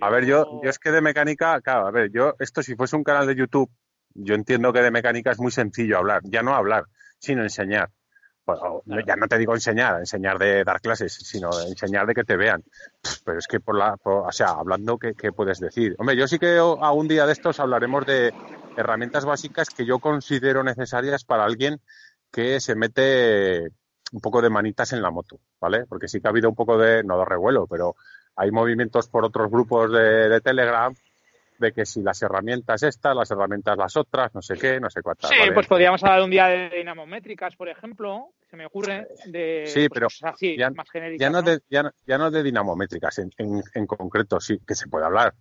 A ver, yo, yo es que de mecánica, claro, a ver, yo, esto si fuese un canal de YouTube, yo entiendo que de mecánica es muy sencillo hablar. Ya no hablar, sino enseñar. Bueno, ya no te digo enseñar, enseñar de dar clases, sino enseñar de que te vean. Pero es que por la, o sea, hablando, ¿qué, puedes decir? Hombre, yo sí que a un día de estos hablaremos de herramientas básicas que yo considero necesarias para alguien que se mete un poco de manitas en la moto, ¿vale? Porque sí que ha habido un poco de, no de revuelo, pero hay movimientos por otros grupos de, de Telegram de que si las herramientas estas, las herramientas las otras, no sé qué, no sé cuántas. Sí, pues podríamos hablar un día de dinamométricas, por ejemplo, se me ocurre, de sí, pero ya, más genéricas. Ya no, De, ya, no, de dinamométricas en, en, concreto, sí, que se puede hablar.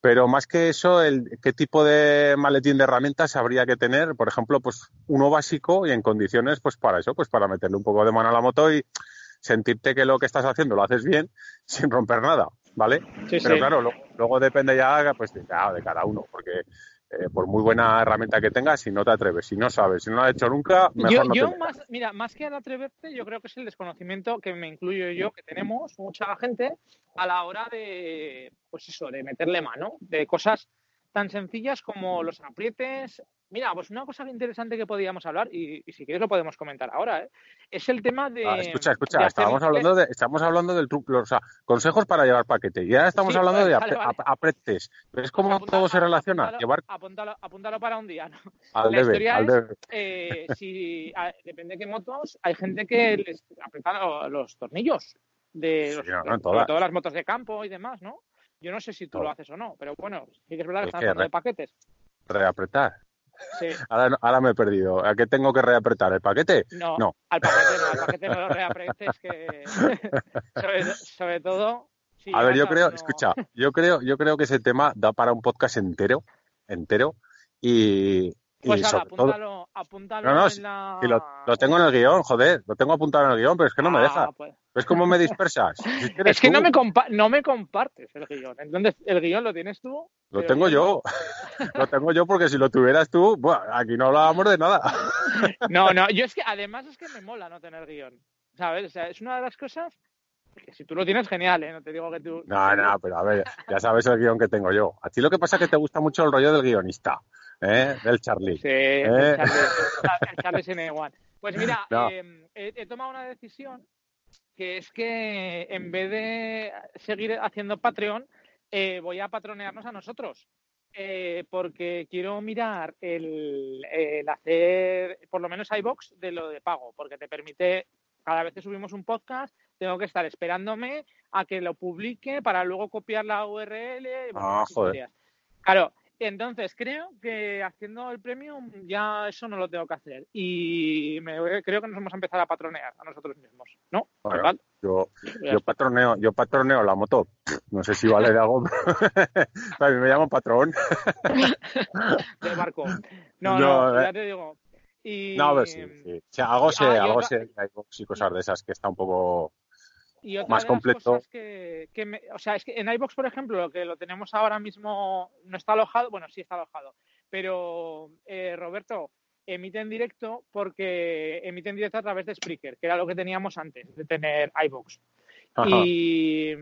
Pero más que eso, el, ¿qué tipo de maletín de herramientas habría que tener? Por ejemplo, pues uno básico y en condiciones, pues para eso, pues para meterle un poco de mano a la moto y sentirte que lo que estás haciendo lo haces bien *laughs* sin romper nada. ¿Vale? Pero claro, luego depende ya pues, de, cada uno, porque eh, por muy buena herramienta que tengas, si no te atreves, si no sabes, si no lo has hecho nunca, mejor no yo más, Mira, más que al atreverte, yo creo que es el desconocimiento que me incluyo yo, que tenemos mucha gente a la hora de, pues eso, de meterle mano, de cosas tan sencillas como los aprietes. Mira, pues una cosa interesante que podíamos hablar, y, y si quieres lo podemos comentar ahora, ¿eh? es el tema de. Ah, escucha, escucha, de hacer- estábamos hablando de, estamos hablando del truco, o sea, consejos para llevar paquete. Y ahora estamos Sí, hablando vale, de vale, apre- vale. ap- apretes. ¿Ves cómo todo se relaciona? apúntalo- Llevar Apúntalo, apúntalo para un día, ¿no? al la debe, historia al es- debe. Eh, si, a- depende de qué motos, hay gente que les apretan lo- los tornillos de Sí, los, no, no, sobre todas. todas las motos de campo y demás, ¿no? Yo no sé si tú lo haces o no, pero bueno, sí que es verdad que Es están hablando re- de paquetes. Reapretar. Sí. Ahora, ahora me he perdido. ¿A qué tengo que reapretar? ¿El paquete? No, No. al paquete no, al paquete no lo *laughs* reapretes que *laughs* sobre, sobre todo si A ver, yo creo, escucha, yo creo, yo creo que ese tema da para un podcast entero, entero, y, y Pues ahora, sobre todo, apúntalo, apúntalo No, no, en la... y lo, lo tengo en el guion, joder, lo tengo apuntado en el guion, pero es que no me Ah, deja. pues- ¿Ves cómo me dispersas? Es que, no me, no me compartes el guion. Entonces, el guion lo tienes tú. Lo tengo yo. *laughs* lo tengo yo porque si lo tuvieras tú, buah, aquí no hablábamos de nada. *laughs* No, no, yo es que además es que me mola no tener guion. ¿Sabes? O sea, es una de las cosas que si tú lo tienes, genial, ¿eh? No te digo que tú. No, no, pero a ver, ya sabes el guion que tengo yo. A ti lo que pasa es que te gusta mucho el rollo del guionista, ¿eh? Del Charlie. Sí, ¿Eh? *laughs* el Charlie, el Charlie. Pues mira, No. eh, he, he tomado una decisión que es que en vez de seguir haciendo Patreon, eh, voy a patronearnos a nosotros. Eh, porque quiero mirar el, el hacer, por lo menos iBox, de lo de pago, porque te permite, cada vez que subimos un podcast, tengo que estar esperándome a que lo publique para luego copiar la URL. y Ah, unas joder. historias. Claro, entonces creo que haciendo el premium ya eso no lo tengo que hacer. Y me, creo que nos vamos a empezar a patronear a nosotros mismos, ¿no? Yo, patroneo, yo patroneo la moto. No sé si vale de algo. *laughs* a mí me llaman patrón. *laughs* del barco. No, No, no, eh. ya te digo. Y, No, a ver, sí, sí. O sea, algo sé, Ah, algo sé. Hay y cosas de esas que está un poco. Y otra más de las completo. cosas que, que me- o sea, es que en iBox, por ejemplo, lo que lo tenemos ahora mismo no está alojado, bueno, sí está alojado, pero eh, Roberto emite en directo porque emite en directo a través de Spreaker, que era lo que teníamos antes de tener iBox. Y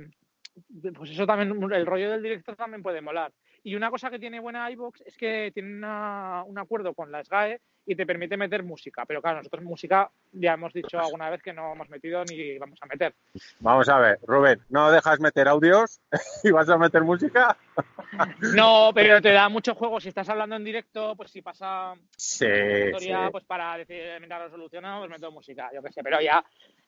pues eso también, el rollo del directo también puede molar. Y una cosa que tiene buena iBox es que tiene una- un acuerdo con la SGAE y te permite meter música. Pero claro, nosotros música ya hemos dicho alguna vez que no hemos metido ni vamos a meter. Vamos a ver, Rubén, ¿no dejas meter audios *laughs* y vas a meter música? *laughs* No, pero te da mucho juego. Si estás hablando en directo, pues si pasa Sí, historia, sí. pues para decir, mientras lo solucionamos, pues meto música, yo qué sé. Pero ya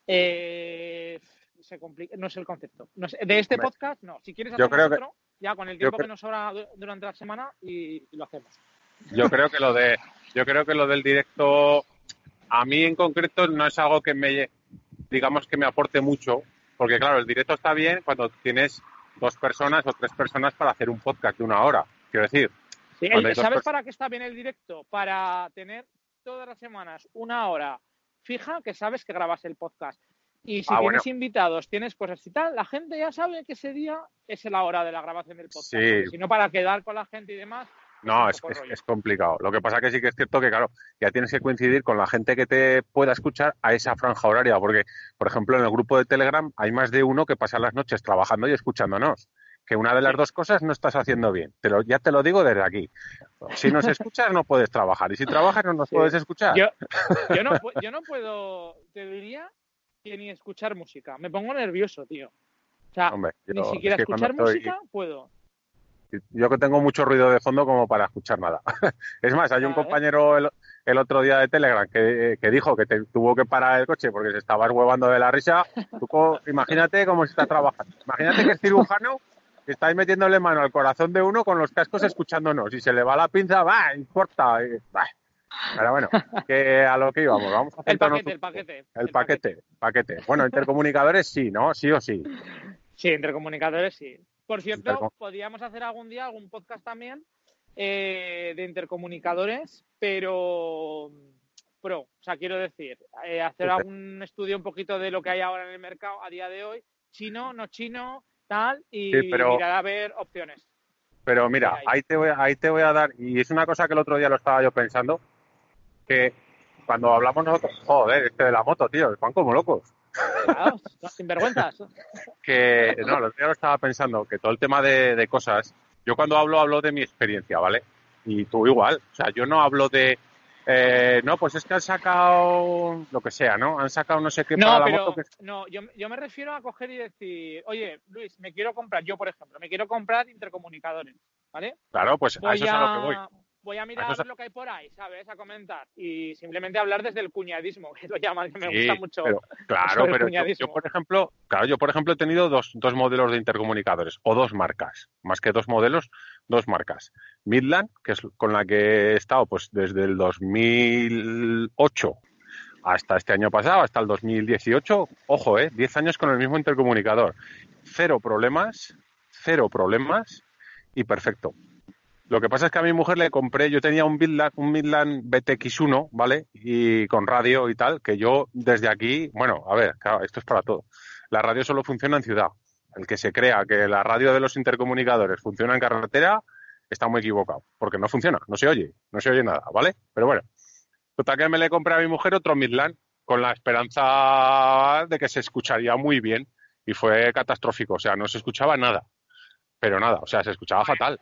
eh, se complica, no es el concepto. No de este podcast, no. Si quieres yo hacemos creo que- otro, ya con el tiempo que nos sobra du- durante la semana y, y lo hacemos. Yo creo que lo de, yo creo que lo del directo, a mí en concreto no es algo que me, digamos que me aporte mucho, porque claro, el directo está bien cuando tienes dos personas o tres personas para hacer un podcast de una hora. Quiero decir, Sí, el- ¿Sabes para qué está bien el directo? Para tener todas las semanas una hora fija que sabes que grabas el podcast. Y si Ah, tienes bueno. invitados, tienes cosas y tal, la gente ya sabe que ese día es la hora de la grabación del podcast. Sí. Si no, para quedar con la gente y demás. no, es, es, complicado. Lo que pasa que sí que es cierto que, claro, ya tienes que coincidir con la gente que te pueda escuchar a esa franja horaria, porque, por ejemplo, en el grupo de Telegram hay más de uno que pasa las noches trabajando y escuchándonos. Que una de las dos cosas no estás haciendo bien. Te lo- ya te lo digo desde aquí. Si nos *laughs* escuchas, no puedes trabajar. Y si trabajas, no nos Sí. puedes escuchar. Yo, yo, no, *laughs* yo no puedo, te diría ni escuchar música. Me pongo nervioso, tío. O sea, Hombre, ni siquiera es que cuando escuchar estoy- música puedo. Yo que tengo mucho ruido de fondo como para escuchar nada. *laughs* es más, hay un compañero el, el otro día de Telegram que, que dijo que te- tuvo que parar el coche porque se estaba huevando de la risa. Tú *laughs* imagínate cómo se está trabajando. Imagínate que es cirujano que está ahí metiéndole mano al corazón de uno con los cascos escuchándonos y se le va la pinza, va, importa. bah. Pero bueno, que a lo que íbamos, vamos a El paquete, el paquete. El paquete, paquete. Bueno, intercomunicadores sí, ¿no? Sí o sí. Sí, entre comunicadores sí. Por cierto, Intercom- podríamos hacer algún día algún podcast también eh, de intercomunicadores, pero pro. O sea, quiero decir, eh, hacer algún estudio un poquito de lo que hay ahora en el mercado a día de hoy, chino, no chino, tal, y Sí, pero- mirar a ver opciones. Pero mira, Ahí. te, voy, ahí te voy a dar, y es una cosa que el otro día lo estaba yo pensando, que cuando hablamos nosotros, joder, este de la moto, tío, van como locos. Claro, sin vergüenzas. Que, no, lo estaba pensando, que todo el tema de, de cosas, Yo cuando hablo, hablo de mi experiencia, ¿vale? Y tú igual. O sea, yo no hablo de, eh, no, pues es que han sacado lo que sea, ¿no? Han sacado no sé qué No, para la pero moto que... no, yo, yo me refiero a coger y decir, oye, Luis, me quiero comprar, yo por ejemplo, me quiero comprar intercomunicadores, ¿vale? Claro, pues a Voy eso es a lo que voy. Voy a mirar lo que hay por ahí, ¿sabes? A comentar y simplemente hablar desde el cuñadismo, *laughs* que lo llaman, que me Sí, gusta mucho. pero- *laughs* claro, pero yo, yo, por ejemplo, claro, yo por ejemplo he tenido dos, dos modelos de intercomunicadores o dos marcas, más que dos modelos, dos marcas. Midland, que es con la que he estado pues desde el 2008 hasta este año pasado, hasta el 2018, ojo, eh, 10 años con el mismo intercomunicador. Cero problemas, cero problemas y perfecto. Lo que pasa es que a mi mujer le compré, yo tenía un Midland, un Midland BTX1, ¿vale? Y con radio y tal, que yo desde aquí, bueno, a ver, claro, esto es para todo. La radio solo funciona en ciudad. El que se crea que la radio de los intercomunicadores funciona en carretera está muy equivocado, porque no funciona, no se oye, no se oye nada, ¿vale? Pero bueno, total que me le compré a mi mujer otro Midland con la esperanza de que se escucharía muy bien y fue catastrófico, o sea, no se escuchaba nada, pero nada, o sea, se escuchaba fatal.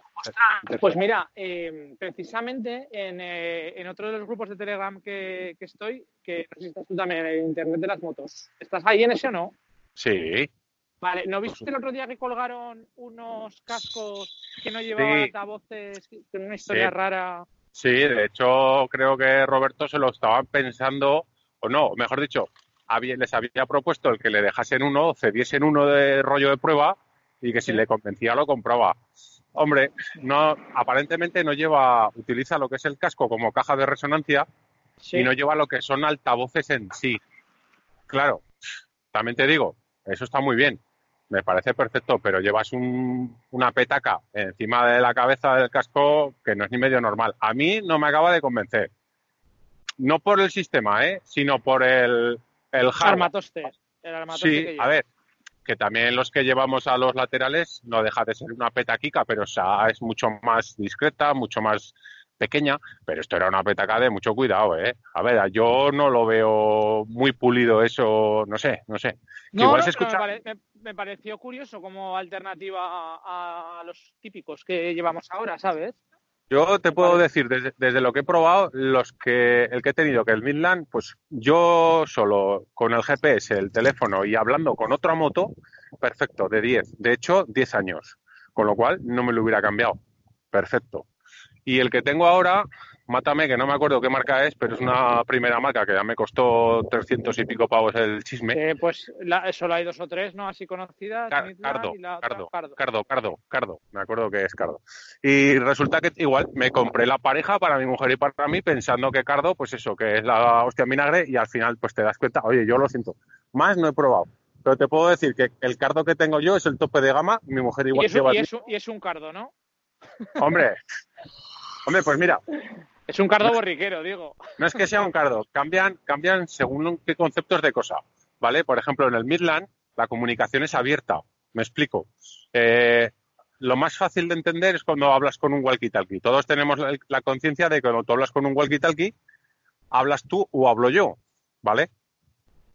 Pues mira, eh, precisamente en, eh, en otro de los grupos de Telegram que, que estoy, que no sé si estás tú también, en Internet de las Motos, ¿estás ahí en ese o no? Sí, Vale, ¿no viste el otro día que colgaron unos cascos que no llevaban Sí. altavoces, con una historia Sí. rara? Sí, de hecho creo que Roberto se lo estaba pensando, o no, mejor dicho, había- les había propuesto el que le dejasen uno, cediesen uno de rollo de prueba y que si le convencía lo compraba. Hombre, no, aparentemente no lleva, utiliza lo que es el casco como caja de resonancia Sí. y no lleva lo que son altavoces en sí. Claro, también te digo, eso está muy bien, me parece perfecto, pero llevas un- una petaca encima de la cabeza del casco que no es ni medio normal. A mí no me acaba de convencer. No por el sistema, ¿eh? sino por el, el hardware. Armatoste. El armatoste Sí, a ver, que también los que llevamos a los laterales no deja de ser una petaquica, pero o sea, es mucho más discreta, mucho más pequeña, pero esto era una petaca de mucho cuidado, ¿eh? A ver, yo no lo veo muy pulido eso, no sé, no sé. No, igual no, se escucha... me, pare- me- me pareció curioso como alternativa a, a los típicos que llevamos ahora, ¿sabes? Yo te puedo decir, desde, desde lo que he probado, los que el que he tenido, que el Midland, pues yo solo con el GPS, el teléfono y hablando con otra moto, perfecto, de 10. De hecho, 10 años. Con lo cual, no me lo hubiera cambiado. Perfecto. Y el que tengo ahora, mátame, que no me acuerdo qué marca es, pero es una primera marca que ya me costó 300 y pico pavos el chisme. Eh, pues la- solo hay dos o tres, ¿no? Así conocidas. Car- Cardo, y la otra, Cardo, Cardo. Cardo, Cardo, me acuerdo que es Cardo. Y resulta que igual me compré la pareja para mi mujer y para mí pensando que Cardo, pues eso, que es la hostia en vinagre y al final pues te das cuenta, oye, yo lo siento, más no he probado. Pero te puedo decir que el Cardo que tengo yo es el tope de gama, mi mujer Y igual es, un, lleva... y, es y es un cardo, ¿no? Hombre, *laughs* hombre, pues mira, Es un cardo borriquero, digo. no es que sea un cardo, cambian, cambian según qué conceptos de cosa, ¿vale? Por ejemplo, en el Midland la comunicación es abierta, me explico. Eh, lo más fácil de entender es cuando hablas con un walkie-talkie. Todos tenemos la, la conciencia de que cuando tú hablas con un walkie-talkie, hablas tú o hablo yo, ¿vale?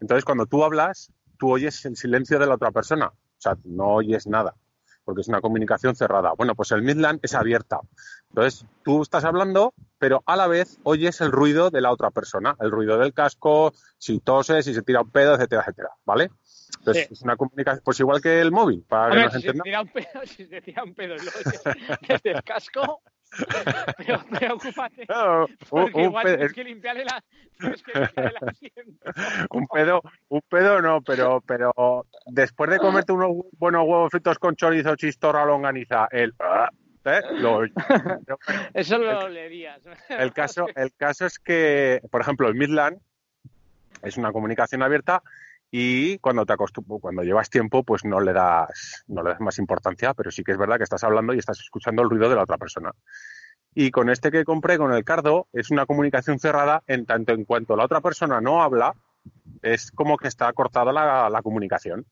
Entonces, cuando tú hablas, tú oyes el silencio de la otra persona, o sea, no oyes nada, porque es una comunicación cerrada. Bueno, pues el Midland es abierta. Entonces, tú estás hablando, pero a la vez oyes el ruido de la otra persona, el ruido del casco, si tose, si se tira un pedo, etcétera, etcétera, ¿vale? Entonces, Sí. es una comunicación, pues igual que el móvil, para que nos si se, entendamos. tira un pedo, *laughs* si se tira un pedo desde el casco, pero preocúpate. Claro, un, Porque un igual pe- tienes que limpiarle la, tienes que limpiarle el *laughs* asiento. un pedo, un pedo no, pero, pero después de comerte unos buenos huevos fritos con chorizo, chistorra, longaniza, el, ¿eh? Lo- *laughs* Eso lo leerías. el caso, el caso es que, por ejemplo, el Midland es una comunicación abierta y cuando te cuando llevas tiempo, pues no le das, no le das más importancia, pero sí que es verdad que estás hablando y estás escuchando el ruido de la otra persona. Y con este que compré, con el Cardo, es una comunicación cerrada en tanto en cuanto la otra persona no habla, es como que está cortada la, la comunicación.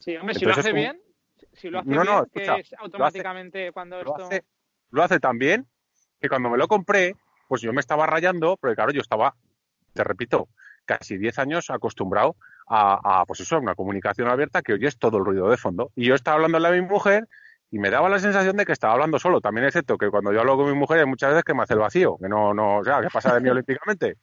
Sí, hombre, si lo Entonces hace es bien, si lo hace No, no, bien, escucha, que es automáticamente cuando Lo esto... hace, lo hace tan bien que cuando me lo compré, pues yo me estaba rayando, porque claro, yo estaba, te repito, casi 10 años acostumbrado a, a, pues eso, una comunicación abierta que oyes todo el ruido de fondo. Y yo estaba hablándole a mi mujer y me daba la sensación de que estaba hablando solo. También es cierto que cuando yo hablo con mi mujer hay muchas veces que me hace el vacío, que no, no, o sea, que pasa de mí *laughs* olímpicamente.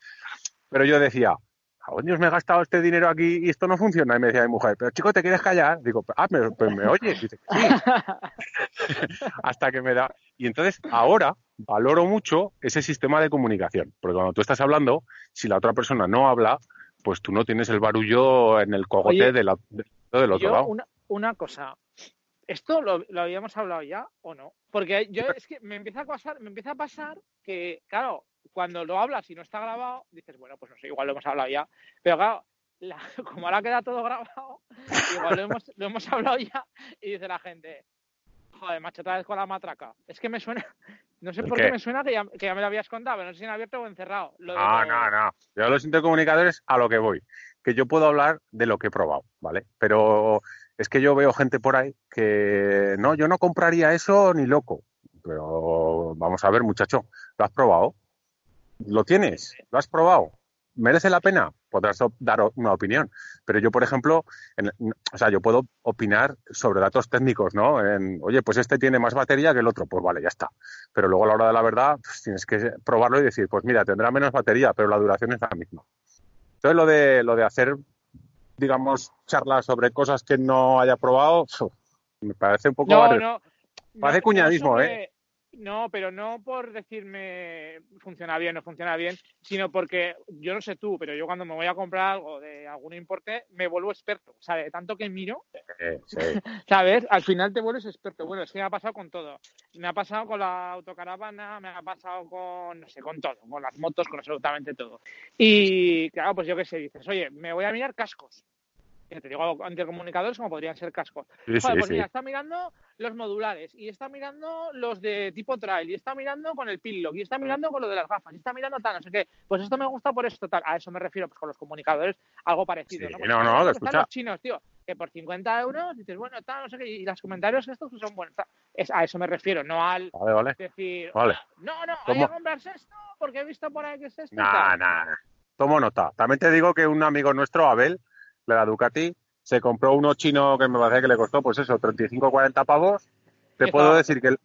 Pero yo decía, ¿a dónde me he gastado este dinero aquí y esto no funciona? Y me decía mi mujer, pero chico, ¿te quieres callar? Digo, ah, me, pues me oyes. Dice, sí. *laughs* Hasta que me da. Y entonces ahora valoro mucho ese sistema de comunicación, porque cuando tú estás hablando, si la otra persona no habla, pues tú no tienes el barullo en el cogote Oye, de la- de- del otro Yo, lado. una, una cosa. ¿Esto lo, lo habíamos hablado ya o no? Porque yo es que me empieza a pasar, me empieza a pasar que, claro, cuando lo hablas y no está grabado, dices, bueno, pues no sé, igual lo hemos hablado ya. Pero claro, la- *laughs* como ahora queda todo grabado, igual lo hemos, lo hemos hablado ya y dice la gente, joder, macho, otra vez con la matraca. Es que me suena, *laughs* no sé ¿El por qué? qué me suena que ya, que ya me lo habías contado, pero no sé si en abierto o encerrado. Lo de No, no, no. Yo los intercomunicadores a lo que voy. Que yo puedo hablar de lo que he probado, ¿vale? Pero es que yo veo gente por ahí que no, yo no compraría eso ni loco. Pero vamos a ver, muchacho, ¿lo has probado? ¿Lo tienes? ¿Lo has probado? ¿Merece la pena? Podrás dar una opinión. Pero yo, por ejemplo, en- o sea, yo puedo opinar sobre datos técnicos, ¿no? En, oye, pues este tiene más batería que el otro. Pues vale, ya está. Pero luego a la hora de la verdad, pues tienes que probarlo y decir, pues mira, tendrá menos batería, pero la duración es la misma. Entonces, lo de, lo de hacer, digamos, charlas sobre cosas que no haya probado, me parece un poco... No, no. Parece no- cuñadismo, sobre- ¿eh? No, pero no por decirme funciona bien o funciona bien, sino porque yo no sé tú, pero yo cuando me voy a comprar algo de algún importe me vuelvo experto. O sea, de tanto que miro, Eh, sí. *laughs* ¿sabes? Al final te vuelves experto. Bueno, es que me ha pasado con todo. Me ha pasado con la autocaravana, me ha pasado con, no sé, con todo, con las motos, con absolutamente todo. Y claro, pues yo qué sé, dices, oye, me voy a mirar cascos. Que te digo intercomunicadores como podrían ser cascos. Sí, Joder, pues sí. mira, está mirando los modulares, y está mirando los de tipo trail, y está mirando con el pinlock, y está mirando con lo de las gafas, y está mirando tal, no sé qué. Pues esto me gusta por esto, tal. A eso me refiero, pues con los comunicadores, algo parecido, ¿no? Pues no, no, los chinos, tío, que por 50 euros dices, bueno, tal, no sé qué, y los comentarios estos son buenos. tal. Es, a eso me refiero, no al Vale, vale. decir, Vale. no, no, hay ¿Cómo? que comprarse esto porque he visto por ahí que es esto. Nah, tal". nah. Tomo nota. También te digo que un amigo nuestro, Abel, de la Ducati, se compró uno chino que me parece que le costó, pues eso, 35 o 40 pavos. Te ¿Qué puedo decir que el-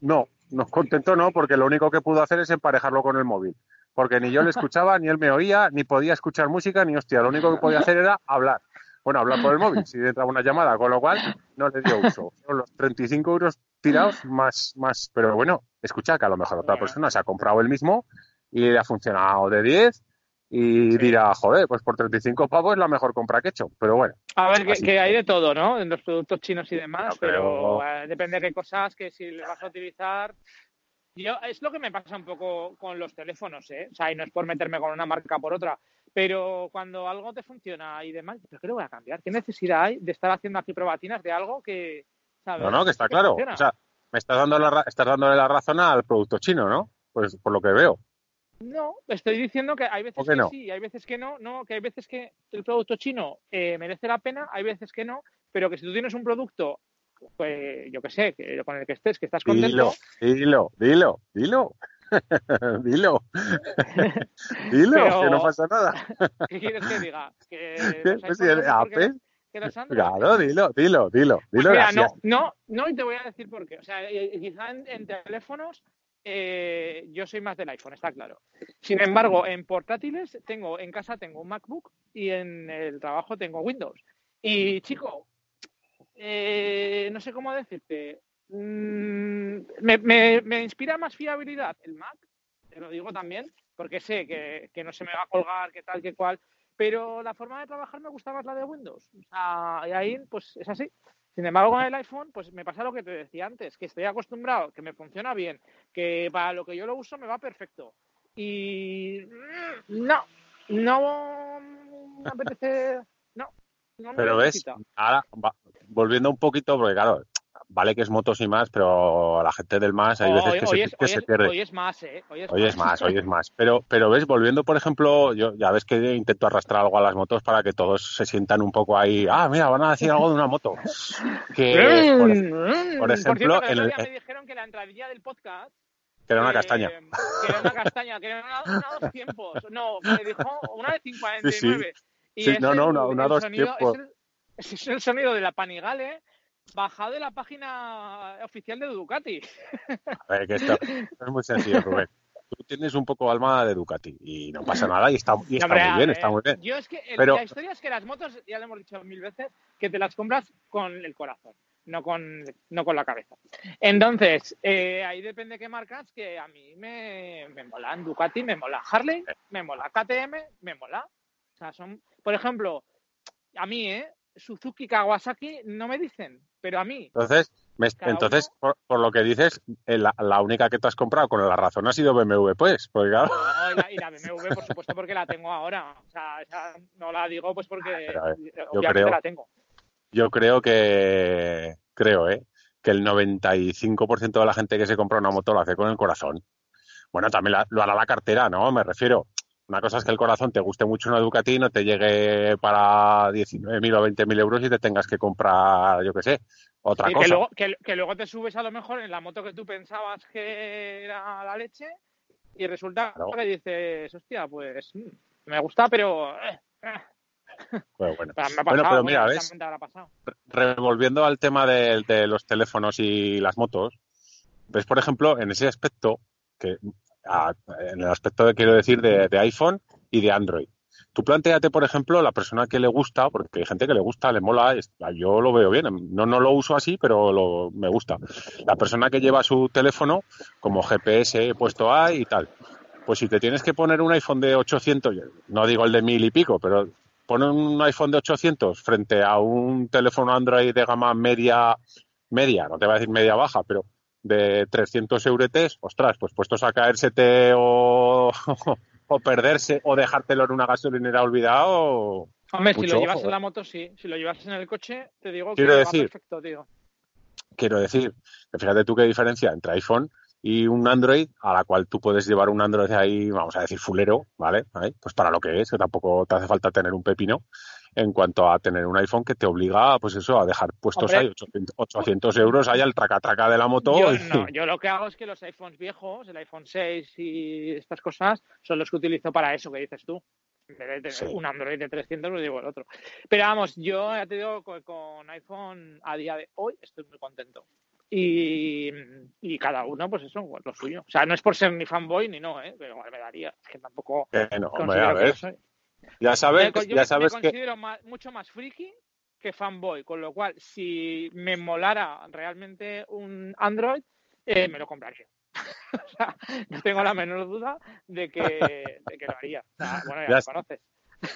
no, nos contentó no, porque lo único que pudo hacer es emparejarlo con el móvil. Porque ni yo le *laughs* escuchaba, ni él me oía, ni podía escuchar música, ni hostia. Lo único que podía hacer era hablar. Bueno, hablar por el móvil, si entraba una llamada, con lo cual no le dio uso. Son los 35 euros tirados más, más. Pero bueno, escucha que a lo mejor otra persona se ha comprado el mismo y le ha funcionado de 10 y Sí. dirá, joder, pues por 35 pavos es la mejor compra que he hecho. Pero bueno, A ver, que, hay de todo, ¿no? En los productos chinos y demás, No, pero- pero eh, depende de qué cosas que si le vas a utilizar. Yo, es lo que me pasa un poco con los teléfonos, ¿eh? O sea, y no es por meterme con una marca por otra, pero cuando algo te funciona y demás, ¿pero qué lo voy a cambiar? ¿Qué necesidad hay de estar haciendo aquí probatinas de algo que, ¿sabes? no, no, que está Que claro. funciona? O sea, me estás dando la, estás dándole la razón al producto chino, ¿no? Pues por lo que veo. No, estoy diciendo que hay veces ¿Por qué que no? sí, hay veces que no, no, que hay veces que el producto chino eh, merece la pena, hay veces que no, pero que si tú tienes un producto, pues yo qué sé, que con el que estés, que estás contento, Dilo, dilo, dilo, *laughs* dilo. *laughs* dilo. dilo, Pero- que no pasa nada. *laughs* ¿qué quieres que diga? Que Pues que Apple. Claro, dilo, dilo, dilo. Pues dilo mira, así, no, no, no, y te voy a decir por qué. O sea, eh, quizá en, en teléfonos eh, yo soy más del iPhone, está claro. Sin embargo, en portátiles tengo, en casa tengo un MacBook y en el trabajo tengo Windows. Y chico, eh, no sé cómo decirte, mm, me, me- me inspira más fiabilidad el Mac, te lo digo también, porque sé que, que no se me va a colgar, que tal, que cual, pero la forma de trabajar me gusta más la de Windows. O sea, y ahí, pues es así. Sin embargo, con el iPhone, pues me pasa lo que te decía antes, que estoy acostumbrado, que me funciona bien, que para lo que yo lo uso me va perfecto. Y mm, no, no me apetece, no, no me Pero ves, ahora va- volviendo un poquito, porque claro, vale que es motos y más, pero la gente del más hay veces Hoy- que, hoy se, es- que se es- pierde. hoy es más, ¿eh? Hoy es Hoy es más, hoy es *laughs* más. Pero, pero ves, volviendo, por ejemplo, yo ya ves que intento arrastrar algo a las motos para que todos se sientan un poco ahí. Ah, mira, van a decir algo de una moto. *laughs* Que, por, por ejemplo, cierto, que en el me dijeron que la entradilla del podcast que era una eh, castaña. Que era una castaña, que era una, una dos tiempos. No, me dijo una de 59. Sí, sí. Y Sí, no, no, una- una dos sonido- tiempos. Es el, es el sonido de la Panigale bajado de la página oficial de Ducati. A ver, que esto, esto es muy sencillo, Rubén. Tú tienes un poco alma de Ducati y no pasa nada y está, y está Hombre, muy bien, está muy bien. Yo es que el- Pero- la historia es que las motos, ya lo hemos dicho mil veces, que te las compras con el corazón, no con, no con la cabeza. Entonces, eh, ahí depende qué marcas, que a mí me, me molan Ducati, me mola Harley, me mola KTM, me mola. O sea, son, por ejemplo, a mí, ¿eh? Suzuki, Kawasaki no me dicen, pero a mí, Entonces, me- entonces por, por lo que dices, eh, la, la única que te has comprado con la razón ha sido BMW, pues. Porque claro, no, y la, y la *laughs* BMW, por supuesto, porque la tengo ahora. O sea, esa no la digo pues porque pero, a ver, obviamente creo- la tengo. yo creo que, creo, ¿eh? Que el 95% de la gente que se compra una moto lo hace con el corazón. Bueno, también la- lo hará la cartera, ¿no? Me refiero. Una cosa es que el corazón te guste mucho una Ducati y no te llegue para 19.000 o 20.000 euros y te tengas que comprar, yo qué sé, otra Y cosa. que luego, que, que luego te subes a lo mejor en la moto que tú pensabas que era la leche y resulta Claro. que dices, hostia, pues me gusta, pero... eh, eh". Pero bueno. Me ha pasado, Bueno, pero mira, bueno, ¿ves? revolviendo al tema de, de los teléfonos y las motos, ves, por ejemplo, en ese aspecto, que a- en el aspecto de, quiero decir, de, iPhone y de Android. Tú planteate, por ejemplo, la persona que le gusta, porque hay gente que le gusta, le mola, yo lo veo bien, no, no lo uso así, pero lo, me gusta. La persona que lleva su teléfono como GPS puesto ahí y tal. Pues si te tienes que poner un iPhone de 800, no digo el de mil y pico, pero pone un iPhone de 800 frente a un teléfono Android de gama media, media, no te voy a decir media baja, pero de 300 euretes, ostras, pues puestos a caérsete o, *laughs* o perderse o dejártelo en una gasolinera olvidado, Hombre, si lo llevas ojo, en eh. la moto, sí. Si lo llevas en el coche, te digo Quiero que decir- va perfecto, tío. quiero decir, que fíjate tú qué diferencia entre iPhone y un Android, a la cual tú puedes llevar un Android ahí, vamos a decir, fulero, ¿vale? Ahí, Pues para lo que es, que tampoco te hace falta tener un pepino, en cuanto a tener un iPhone que te obliga, pues eso, a dejar puestos Hombre. ahí 800, 800 euros ahí al traca-traca de la moto. Yo, no, yo lo que hago es que los iPhones viejos, el iPhone 6 y estas cosas, son los que utilizo para eso que dices tú. En vez de tener Sí. un Android de 300, lo digo el otro. Pero vamos, yo ya te digo, con, con iPhone a día de hoy estoy muy contento. Y, y cada uno, pues eso, lo suyo. O sea, no es por ser ni fanboy ni no, ¿eh? pero me daría. Es que tampoco Que no, hombre, considero a ver. Ya sabes, Me- yo ya sabes me que... considero más- mucho más friki que fanboy, con lo cual, si me molara realmente un Android, eh, me lo compraría. *laughs* o sea, no tengo la menor duda de que, de que lo haría. O sea, bueno, ya, Ya lo conoces.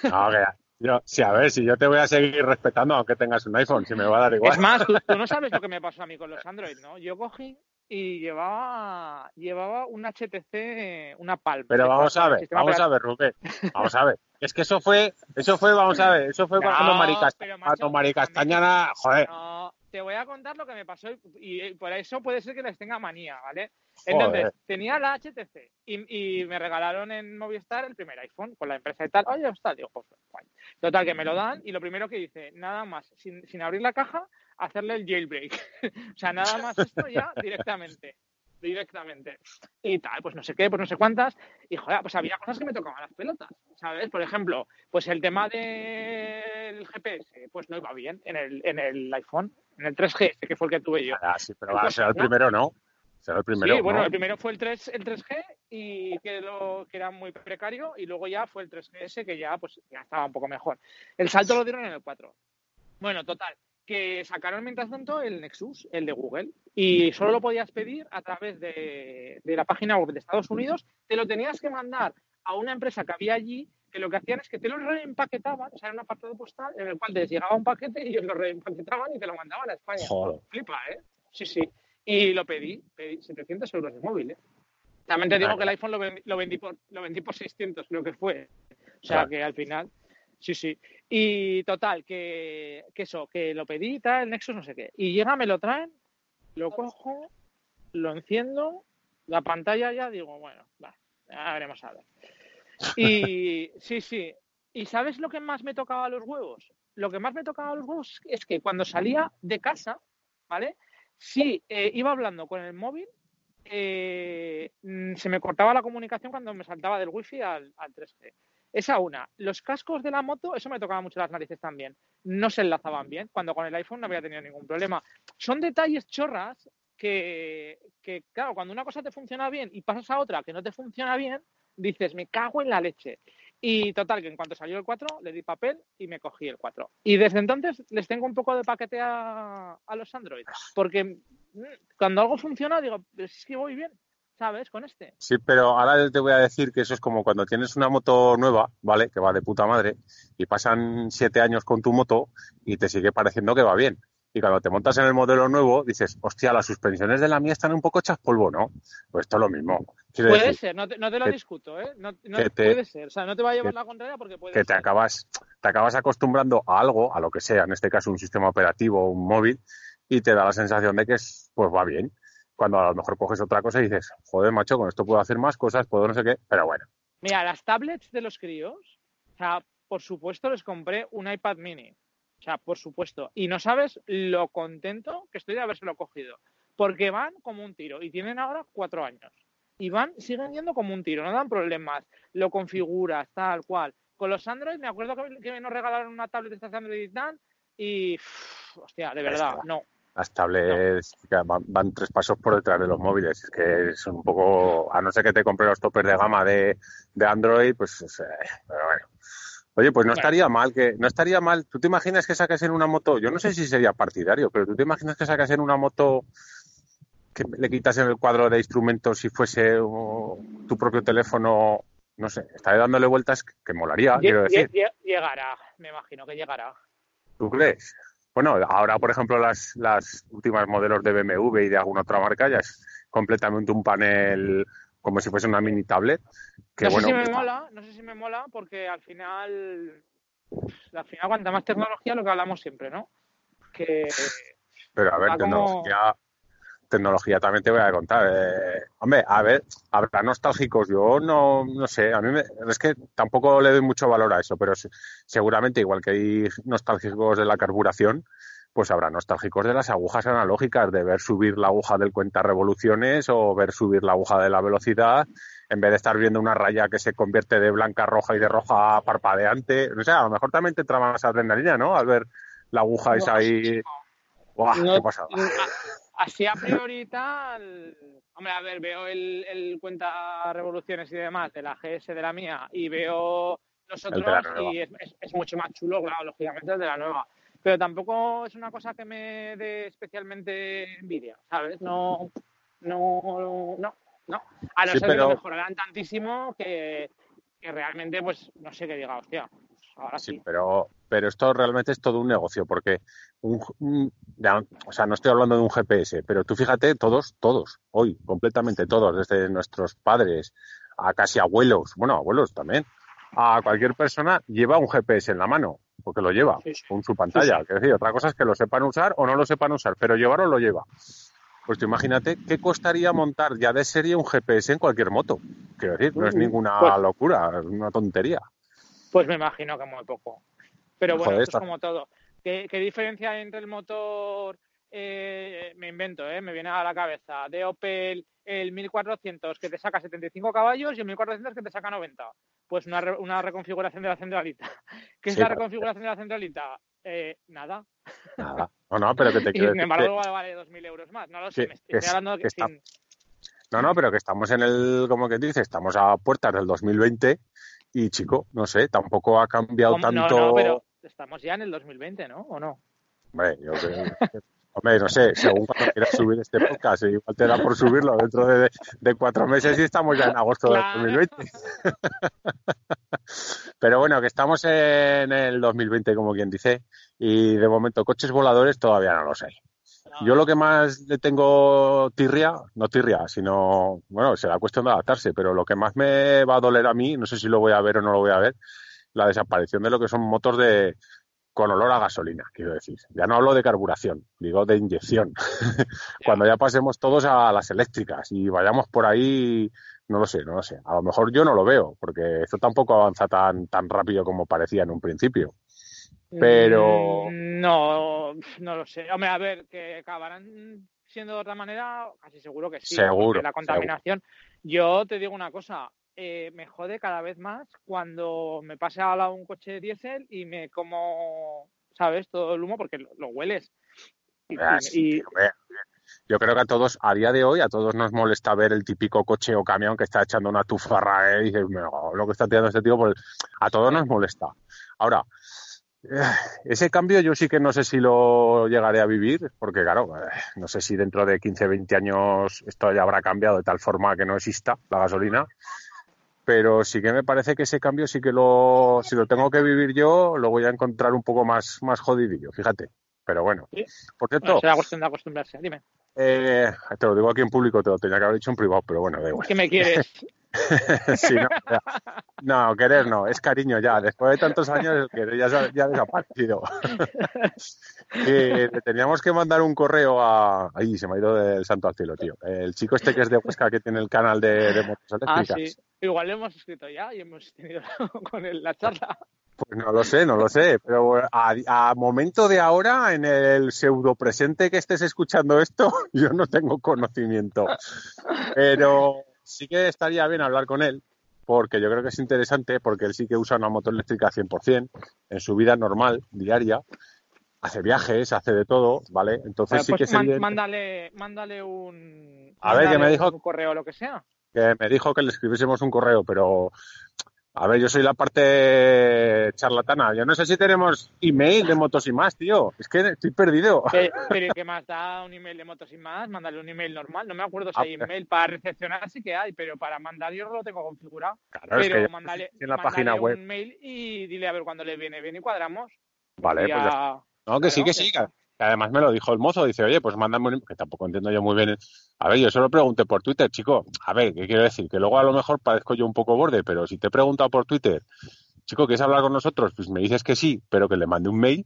No, que yo, sí, a ver, si yo te voy a seguir respetando aunque tengas un iPhone, si me va a dar igual. Es más, tú, tú no *laughs* sabes lo que me pasó a mí con los Android, ¿no? Yo cogí y llevaba, llevaba un HTC, una Palm. Pero vamos a ver, vamos a ver, Rubén. Vamos a ver. Es que eso fue, eso fue, vamos a ver, eso fue No, cuando Maricastañana, joder, No, te voy a contar lo que me pasó y, y por eso puede ser que les tenga manía, ¿vale? Joder. Entonces, tenía la HTC y, y me regalaron en Movistar el primer iPhone con la empresa y tal. Oye, está, digo, guay. Total, que me lo dan y lo primero que hice, nada más, sin, sin abrir la caja, hacerle el jailbreak. *laughs* o sea, nada más esto ya directamente. Directamente. Y tal, pues no sé qué, pues no sé cuántas. Y joder, pues había cosas que me tocaban las pelotas, ¿sabes? Por ejemplo, pues el tema del GPS, pues no iba bien en el, en el iPhone, en el 3G, que fue el que tuve yo. Ah, sí, pero va a ser el primero, ¿no? Será el primero, sí, bueno, ¿no? el primero fue el, 3, el 3G y que, lo, que era muy precario y luego ya fue el 3GS que ya pues ya estaba un poco mejor. El salto lo dieron en el 4. Bueno, total, que sacaron mientras tanto el Nexus, el de Google, y solo lo podías pedir a través de, de la página web de Estados Unidos, te lo tenías que mandar a una empresa que había allí que lo que hacían es que te lo reempaquetaban, o sea, era un apartado postal en el cual te llegaba un paquete y ellos lo reempaquetaban y te lo mandaban a España. Joder. Flipa, ¿eh? Sí, sí. Y lo pedí, pedí 700 euros de móvil, ¿eh? También te digo Claro. que el iPhone lo vendí, lo vendí por, lo vendí por 600, creo que fue. O sea, Claro. que al final, sí, sí. Y total, que, que eso, que lo pedí y tal, el Nexus no sé qué. Y llega, me lo traen, lo cojo, lo enciendo, la pantalla ya, digo, bueno, va, ya veremos a ver. Y sí, sí. ¿Y sabes lo que más me tocaba los huevos? Lo que más me tocaba los huevos es que cuando salía de casa, ¿vale? Si eh, iba hablando con el móvil, eh, mm, se me cortaba la comunicación cuando me saltaba del wifi al, al 3G. Esa una. Los cascos de la moto, eso me tocaba mucho las narices también. No se enlazaban bien, cuando con el iPhone no había tenido ningún problema. Son detalles chorras que, que, claro, cuando una cosa te funciona bien y pasas a otra que no te funciona bien, dices, me cago en la leche. Y total, que en cuanto salió el 4, le di papel y me cogí el 4. Y desde entonces les tengo un poco de paquete a, los Android. Porque mm, cuando algo funciona, digo, es que voy bien, ¿sabes? Con este. Sí, pero ahora te voy a decir que eso es como cuando tienes una moto nueva, ¿vale? Que va de puta madre, y pasan siete años con tu moto y te sigue pareciendo que va bien. Y cuando te montas en el modelo nuevo, dices, hostia, las suspensiones de la mía están un poco hechas polvo, ¿no? Pues esto es lo mismo. Quiero puede decir, ser, no te, no te lo que, discuto, ¿eh? No, no te, puede ser. O sea, no te va a llevar que, la contraria porque puede que ser. te acabas, te acabas acostumbrando a algo, a lo que sea, en este caso un sistema operativo, un móvil, y te da la sensación de que es, pues va bien. Cuando a lo mejor coges otra cosa y dices, joder, macho, con esto puedo hacer más cosas, puedo no sé qué, pero bueno. Mira, las tablets de los críos, o sea, por supuesto les compré un iPad mini. O sea, por supuesto. Y no sabes lo contento que estoy de habérselo cogido. Porque van como un tiro. Y tienen ahora cuatro años. Y van, siguen yendo como un tiro. No dan problemas. Lo configuras, tal cual. Con los Android, me acuerdo que, que nos regalaron una tablet de Android y tal. Y, uff, hostia, de verdad, no. Las tablets no. van, van, tres pasos por detrás de los móviles. Es que son un poco. A no ser que te compre los topes de gama de, de Android, pues. Eh, pero bueno. Oye, pues no estaría mal que, no estaría mal. ¿Tú te imaginas que sacas en una moto? Yo no sé si sería partidario, pero ¿tú te imaginas que sacas en una moto que le quitas en el cuadro de instrumentos si fuese tu propio teléfono? No sé, estaré dándole vueltas que, que molaría, quiero decir. Llegará, me imagino que llegará. ¿Tú crees? Bueno, ahora, por ejemplo, las, las últimas modelos de BMW y de alguna otra marca ya es completamente un panel como si fuese una mini tablet. Que, no, bueno, sé si me mola, no sé si me mola porque al final, al final cuanta más tecnología, lo que hablamos siempre, ¿no? Que Pero a ver, tecnología, tecnología también te voy a contar. Eh, hombre, a ver, habrá nostálgicos. Yo no, no sé, a mí me, es que tampoco le doy mucho valor a eso, pero seguramente igual que hay nostálgicos de la carburación, pues habrá nostálgicos de las agujas analógicas, de ver subir la aguja del cuenta revoluciones o ver subir la aguja de la velocidad, en vez de estar viendo una raya que se convierte de blanca a roja y de roja a parpadeante. O sea, a lo mejor también te traba más adrenalina, ¿no? Al ver la aguja No, esa ahí. ¡Buah! no, ¡Qué pasada! así a priori tal. Hombre, a ver, veo el, el cuenta revoluciones y demás de la GS de la mía y veo los El de otros la nueva. y es, es- es mucho más chulo, claro, lógicamente el de la nueva. Pero tampoco es una cosa que me dé especialmente envidia, ¿sabes? No, no, no, no. A no Sí, ser que lo mejorarán tantísimo que, que realmente, pues, no sé qué diga, hostia, pues ahora Sí, sí. pero, pero esto realmente es todo un negocio, porque, un, un- ya, o sea, no estoy hablando de un GPS, pero tú fíjate, todos, todos, hoy, completamente todos, desde nuestros padres a casi abuelos, bueno, abuelos también, a cualquier persona lleva un GPS en la mano, porque lo lleva, Sí, sí. con su pantalla. Sí, decir, otra cosa es que lo sepan usar o no lo sepan usar, pero llevarlo lo lleva. Pues tú imagínate qué costaría montar ya de serie un GPS en cualquier moto. Quiero decir, no es Mm, ninguna pues- locura, es una tontería. Pues me imagino que muy poco. Pero bueno, Joder, esto es como todo. ¿Qué, qué diferencia hay entre el motor, eh, me invento, eh, me viene a la cabeza, de Opel, el 1400 que te saca 75 caballos y el 1400 que te saca 90? Pues una, re- una reconfiguración de la centralita. *laughs* ¿Qué es Sí, la reconfiguración de la centralita? Eh, nada. Nada. No, no, pero que te *laughs* Y sin embargo que- vale 2.000 euros más. No lo sé, me estoy es- hablando de que está- sin... No, no, pero que estamos en el, como que dice, estamos a puertas del 2020 y, chico, no sé, tampoco ha cambiado ¿Cómo? No, tanto. no, pero estamos ya en el 2020, ¿no? ¿O no? Hombre, yo creo que- Hombre, no sé, según cuando quieras subir este podcast, igual te da por subirlo dentro de, de cuatro meses y estamos ya en agosto Claro. del 2020. *laughs* Pero bueno, que estamos en el 2020, como quien dice, y de momento coches voladores todavía no los hay. Yo lo que más le tengo tirria, no tirria, sino, bueno, será cuestión de adaptarse, pero lo que más me va a doler a mí, no sé si lo voy a ver o no lo voy a ver, la desaparición de lo que son motos de con olor a gasolina, quiero decir. Ya no hablo de carburación, digo de inyección. *laughs* Cuando ya pasemos todos a las eléctricas y vayamos por ahí, no lo sé, no lo sé. A lo mejor yo no lo veo, porque esto tampoco avanza tan, tan rápido como parecía en un principio. Pero- Mm, No, no lo sé. Hombre, a ver, que acabarán siendo de otra manera, casi seguro que sí. Seguro, La contaminación. Yo te digo una cosa, eh, me jode cada vez más cuando me pasa al lado un coche diésel y me como, ¿sabes? Todo el humo porque lo, lo hueles. Y, Ah, y- sí, y- tío, ve. Yo creo que a todos, a día de hoy, a todos nos molesta ver el típico coche o camión que está echando una tufarra ¿eh? y dices, "Me cago en lo que está tirando este tío, pues a todos nos molesta. Ahora, eh, ese cambio yo sí que no sé si lo llegaré a vivir, porque claro, eh, no sé si dentro de 15, 20 años esto ya habrá cambiado de tal forma que no exista la gasolina, pero sí que me parece que ese cambio sí que lo, si lo tengo que vivir yo, lo voy a encontrar un poco más, más jodidillo, fíjate. Pero bueno, Sí. por cierto, bueno, será cuestión de acostumbrarse. Dime, eh, te lo digo aquí en público, te lo tenía que haber dicho en privado, pero bueno, da igual. ¿qué me quieres? *laughs* *laughs* Sí, no, ya. No, querer no, es cariño ya. Después de tantos años, el querer ya, ya ha desaparecido. *laughs* Le teníamos que mandar un correo a. Ahí se me ha ido del santo al cielo, tío. El chico este que es de Huesca, que tiene el canal de, de motos ah, sí. Igual lo hemos escrito ya y hemos tenido *laughs* con él la charla. Pues no lo sé, no lo sé, pero a, a momento de ahora, en el pseudo presente que estés escuchando esto, yo no tengo conocimiento. Pero sí que estaría bien hablar con él, porque yo creo que es interesante, porque él sí que usa una moto eléctrica 100% en su vida normal, diaria. Hace viajes, hace de todo, ¿vale? Entonces sí pues que sería... man- mándale, mándale un. A ver, que me dijo- Un correo o lo que sea. que me dijo que le escribiésemos un correo, pero a ver, yo soy la parte charlatana. Yo no sé si tenemos email de motos y más, tío. Es que estoy perdido. Pe- *laughs* Pero ¿qué más da un email de motos y más? Mándale un email normal. No me acuerdo si Ah, hay pero- email para recepcionar, sí que hay, pero para mandar yo no lo tengo configurado. Claro, es pero que yo mándale, en la página web. un mail y dile a ver cuándo le viene bien y cuadramos. Vale, Y pues ya No, que sí, que sí. Que que además me lo dijo el mozo. Dice, oye, pues mándame un... Que tampoco entiendo yo muy bien. A ver, yo solo pregunté por Twitter, chico. A ver, ¿qué quiero decir? Que luego a lo mejor parezco yo un poco borde, pero si te he preguntado por Twitter, chico, ¿quieres hablar con nosotros? Pues me dices que sí, pero que le mande un mail.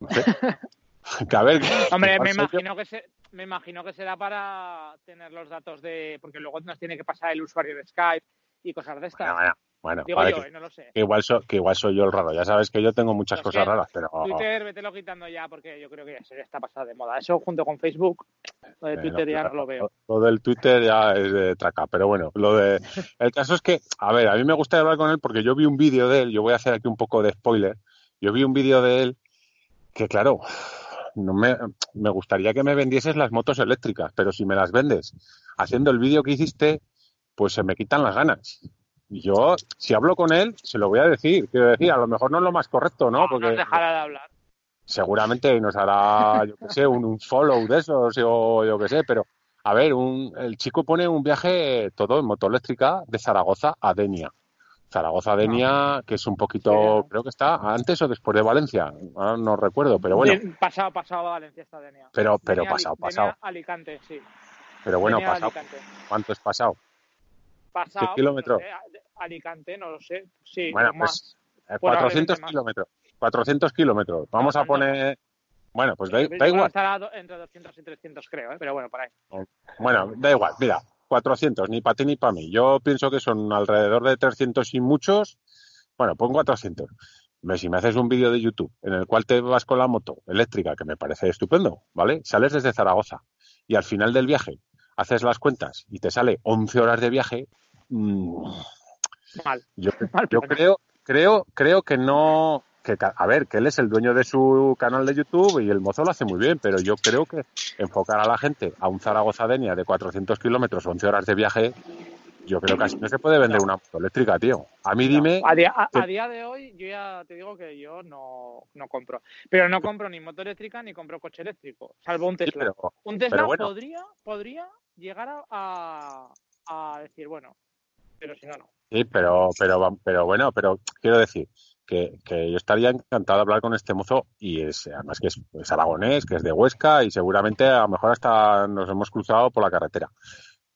No sé. *laughs* que a ver... Hombre, me yo. imagino que se, me imagino que será para tener los datos de, porque luego nos tiene que pasar el usuario de Skype y cosas de estas. Bueno, bueno, bueno, Digo vale, yo, que, eh, no lo sé. que igual so- que igual soy yo el raro. Ya sabes que yo tengo muchas cosas raras, pero... Twitter, vételo quitando ya porque yo creo que ya se está pasado de moda. Eso junto con Facebook, lo de Eh, Twitter no, ya no lo veo. Lo del Twitter ya es de traca, pero bueno, lo de el caso es que, a ver, a mí me gusta hablar con él porque yo vi un vídeo de él, yo voy a hacer aquí un poco de spoiler. Yo vi un vídeo de él que claro, no me, me gustaría que me vendieses las motos eléctricas, pero si me las vendes haciendo el vídeo que hiciste, pues se me quitan las ganas. Yo, si hablo con él, se lo voy a decir. Quiero decir, a lo mejor no es lo más correcto, ¿no? No Porque nos dejará de hablar. seguramente nos hará, yo qué sé, un, un follow de esos o yo qué sé, pero a ver, un, el chico pone un viaje todo en moto eléctrica de Zaragoza a Denia. Zaragoza a Denia, que es un poquito, creo que está antes o después de Valencia, ahora no recuerdo, pero bueno, De- pasado, pasado a Valencia está Denia. pero, pero Denia, pasado, pasado, Denia, Alicante, sí. pero bueno, Denia, pasado, Alicante. ¿cuánto es pasado? Pasado, pues, no sé, Alicante, no lo sé. Sí, Bueno, más. pues eh, Probablemente 400 más. kilómetros, 400 kilómetros, vamos a poner, bueno, pues da, da igual, Estará entre 200 y 300, creo, ¿eh? pero bueno, por ahí. Bueno, da igual, mira, 400, ni para ti ni para mí. Yo pienso que son alrededor de 300 y muchos. Bueno, pon 400. Me- Si me haces un vídeo de YouTube en el cual te vas con la moto eléctrica, que me parece estupendo, ¿vale? Sales desde Zaragoza y al final del viaje haces las cuentas y te sale 11 horas de viaje, mm, Mal. yo, *laughs* Mal yo plan. creo, creo, creo que no, que a ver, que él es el dueño de su canal de YouTube y el mozo lo hace muy bien, pero yo creo que enfocar a la gente a un Zaragoza Denia de 400 kilómetros, 11 horas de viaje, yo creo que así no se puede vender una moto eléctrica, tío. A mí dime, A día, a- día de hoy, yo ya te digo que yo no, no compro. Pero no compro ni moto eléctrica ni compro coche eléctrico, salvo un sí, Tesla. pero, un Tesla bueno. podría, podría llegar a, a decir, bueno, pero si no, no. sí, pero, pero, pero bueno, pero quiero decir que, que yo estaría encantado de hablar con este mozo y es, además que es, es aragonés, que es de Huesca y seguramente a lo mejor hasta nos hemos cruzado por la carretera.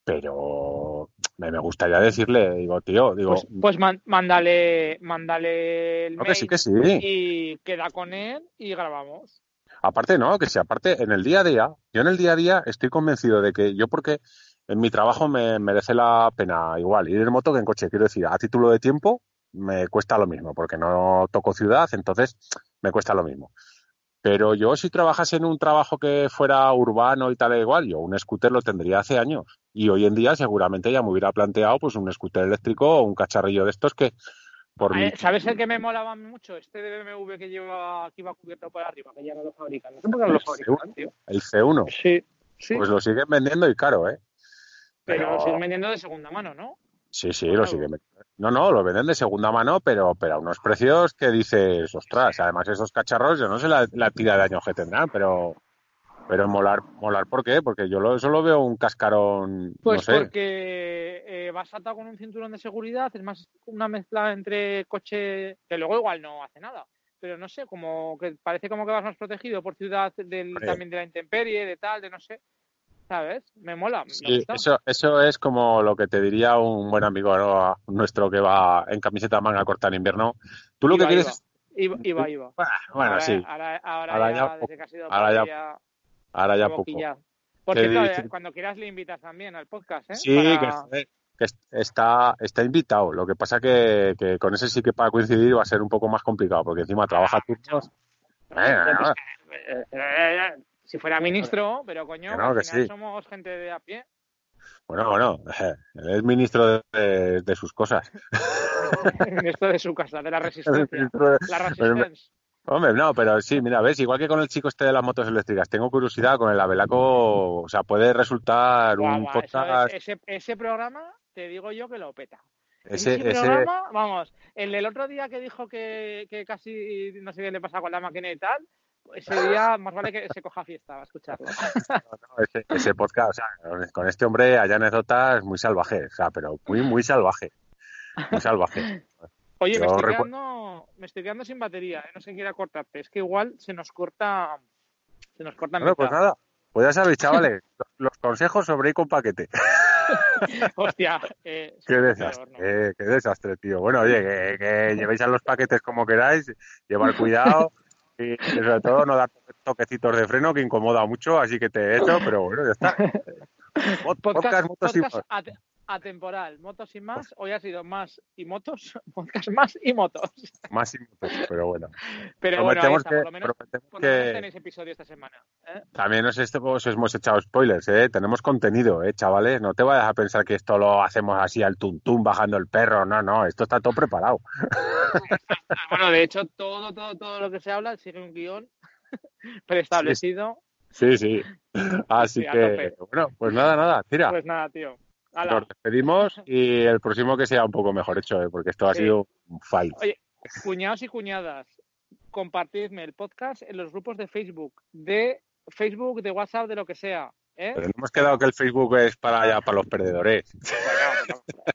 Pero me, me gustaría decirle, digo, tío, digo, Pues, pues man- mándale, mándale el no, que mail sí, que sí. y queda con él y grabamos. Aparte, no, que sí, aparte, en el día a día, yo en el día a día estoy convencido de que yo porque en mi trabajo me merece la pena igual ir en moto que en coche. Quiero decir, a título de tiempo me cuesta lo mismo, porque no toco ciudad, entonces me cuesta lo mismo. Pero yo si trabajase en un trabajo que fuera urbano y tal igual, yo un scooter lo tendría hace años. Y hoy en día seguramente ya me hubiera planteado pues un scooter eléctrico o un cacharrillo de estos que por. ¿Sabes el que me molaba mucho? Este de BMW que lleva, que iba cubierto por arriba, que ya no lo fabrican. No sé por qué no lo fabrican, tío. El C1. Sí, sí. Pues lo siguen vendiendo y caro, ¿eh? Pero, pero- lo siguen vendiendo de segunda mano, ¿no? Sí, sí, lo siguen vendiendo. No, no, lo venden de segunda mano, pero, pero a unos precios que dices, ostras, además esos cacharros, yo no sé la, la tira de años que tendrán, pero, pero molar, molar, ¿por qué? Porque yo lo, solo veo un cascarón, Pues no sé. porque eh, vas atado con un cinturón de seguridad, es más una mezcla entre coche, que luego igual no hace nada, pero no sé, como que parece como que vas más protegido por ciudad del, también de la intemperie, de tal, de no sé, ¿sabes? Me mola, me Sí, gusta. eso, eso es como lo que te diría un buen amigo ¿no? nuestro que va en camiseta manga corta en invierno. Tú lo Iba, que quieres iba. Iba, Bueno, ahora, sí, Ahora, ahora, Ahora ya, ya desde que ha sido ahora ya ya, ahora ya poco. boquilla. Por Que cierto, dice- eh, cuando quieras le invitas también al podcast, ¿eh? Sí, Para- que, est- está, está invitado. Lo que pasa que, que con ese sí que para coincidir va a ser un poco más complicado, porque encima trabaja turnos. Si fuera ministro, pero coño, Que no, al que final sí. somos gente de a pie. Bueno, bueno, *laughs* él es ministro de, sus cosas. *laughs* Esto de su casa, de la Es *laughs* resistencia. ministro de- La resistencia. Hombre, no, pero sí, mira, ves, igual que con el chico este de las motos eléctricas, tengo curiosidad con el Abelaco, o sea, puede resultar Guau, un guau, podcast, es- ese, ese programa, te digo yo que lo peta. ese, ese, ese, programa, vamos, el del otro día que dijo que, que casi no sé qué le pasa con la máquina y tal, ese día más vale que se coja fiesta a escucharlo. *laughs* no, ese, ese podcast, o sea, con- este hombre hay anécdotas muy salvajes, o sea, pero muy, muy salvaje, muy salvaje. Oye, me estoy, quedando, me estoy quedando sin batería, ¿eh? no sé quiera cortarte. Es que igual se nos corta. Se nos corta en Bueno, pues nada, pues ya sabéis, chavales, *laughs* los consejos sobre ir con paquete. *laughs* Hostia, eh, Qué desastre, peor, ¿no? eh, qué desastre, tío. Bueno, oye, que, que llevéis a los paquetes como queráis, llevar cuidado y sobre todo no dar toquecitos de freno que incomoda mucho, así que te echo, pero bueno, ya está. *laughs* Pod- Podcast, motos y podcast ate- atemporal, motos y más. Hoy ha sido más y motos, *laughs* podcast más y motos. Más y motos, pero bueno. Pero bueno, ahí prometemos está, que, por lo menos, por menos que tenéis episodio esta semana. ¿eh? también os, este- os hemos echado spoilers, ¿eh? Tenemos contenido, ¿eh, chavales? No te vayas a pensar que esto lo hacemos así al tuntum bajando el perro. No, no, esto está todo preparado. *laughs* Bueno, de hecho, todo, todo, todo lo que se habla sigue un guion *laughs* preestablecido. Sí, sí. Así Sí, que, bueno, pues nada, nada, tira. Pues nada, tío. Nos despedimos y el próximo que sea un poco mejor hecho, ¿eh? porque esto ha Sí. sido un fail. Oye, cuñados y cuñadas, compartidme el podcast en los grupos de Facebook, de Facebook, de WhatsApp, de lo que sea. ¿eh? Pero no hemos quedado que el Facebook es para ya para los perdedores. *laughs*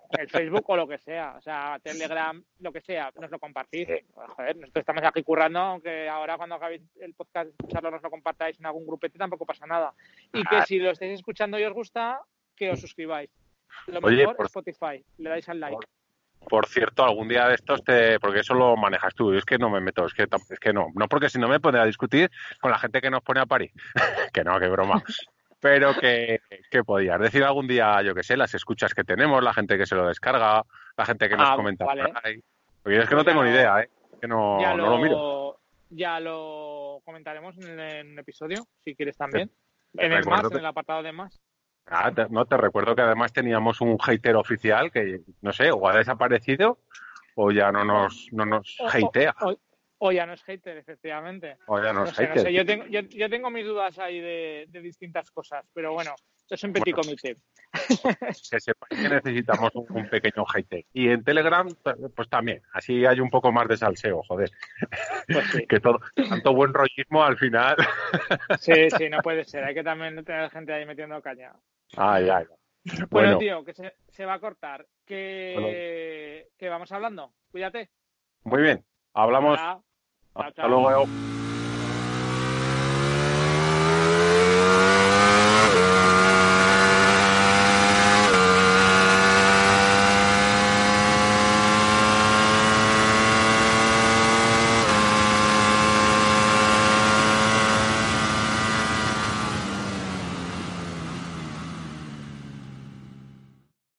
Bueno, el Facebook o lo que sea, o sea, Telegram, lo que sea, nos lo compartís. Joder, nosotros estamos aquí currando, aunque ahora cuando acabéis el podcast, escucharlo, nos lo compartáis en algún grupete, tampoco pasa nada. Y que si lo estáis escuchando y os gusta, que os suscribáis. Lo Oye, mejor por- Spotify, le dais al like. Por cierto, algún día de estos te, porque eso lo manejas tú, yo es que no me meto, es que, es que no, no porque si no me pondré a discutir con la gente que nos pone a parir, *laughs* que no, que broma, *laughs* pero que, que podías decir algún día, yo que sé, las escuchas que tenemos, la gente que se lo descarga, la gente que nos Ah, comenta vale. por ahí, porque es que no tengo ni idea, ¿eh? que no, ya, no lo miro. ya lo comentaremos en, el- en un episodio, si quieres también. En el más, en el apartado de más. Ah, te- no, te recuerdo que además teníamos un hater oficial que, no sé, o ha desaparecido o ya no nos, no nos O- hatea, O, o ya no es hater, efectivamente. o ya No sé, no hater. sé, yo tengo, yo, yo tengo mis dudas ahí de, de distintas cosas, pero bueno, esto es un petit Bueno. comité. *laughs* que sepáis que necesitamos un, un pequeño hater. Y en Telegram, pues también, así hay un poco más de salseo, joder. Pues sí. *laughs* Que todo, tanto buen rollismo al final. sí, sí, *laughs* no puede ser. Hay que también tener gente ahí metiendo caña. Ay, ay. *laughs* Bueno, Bueno, tío, que se, se va a cortar. Que, que vamos hablando. Cuídate. muy bien. Hablamos. Hola. Hasta luego.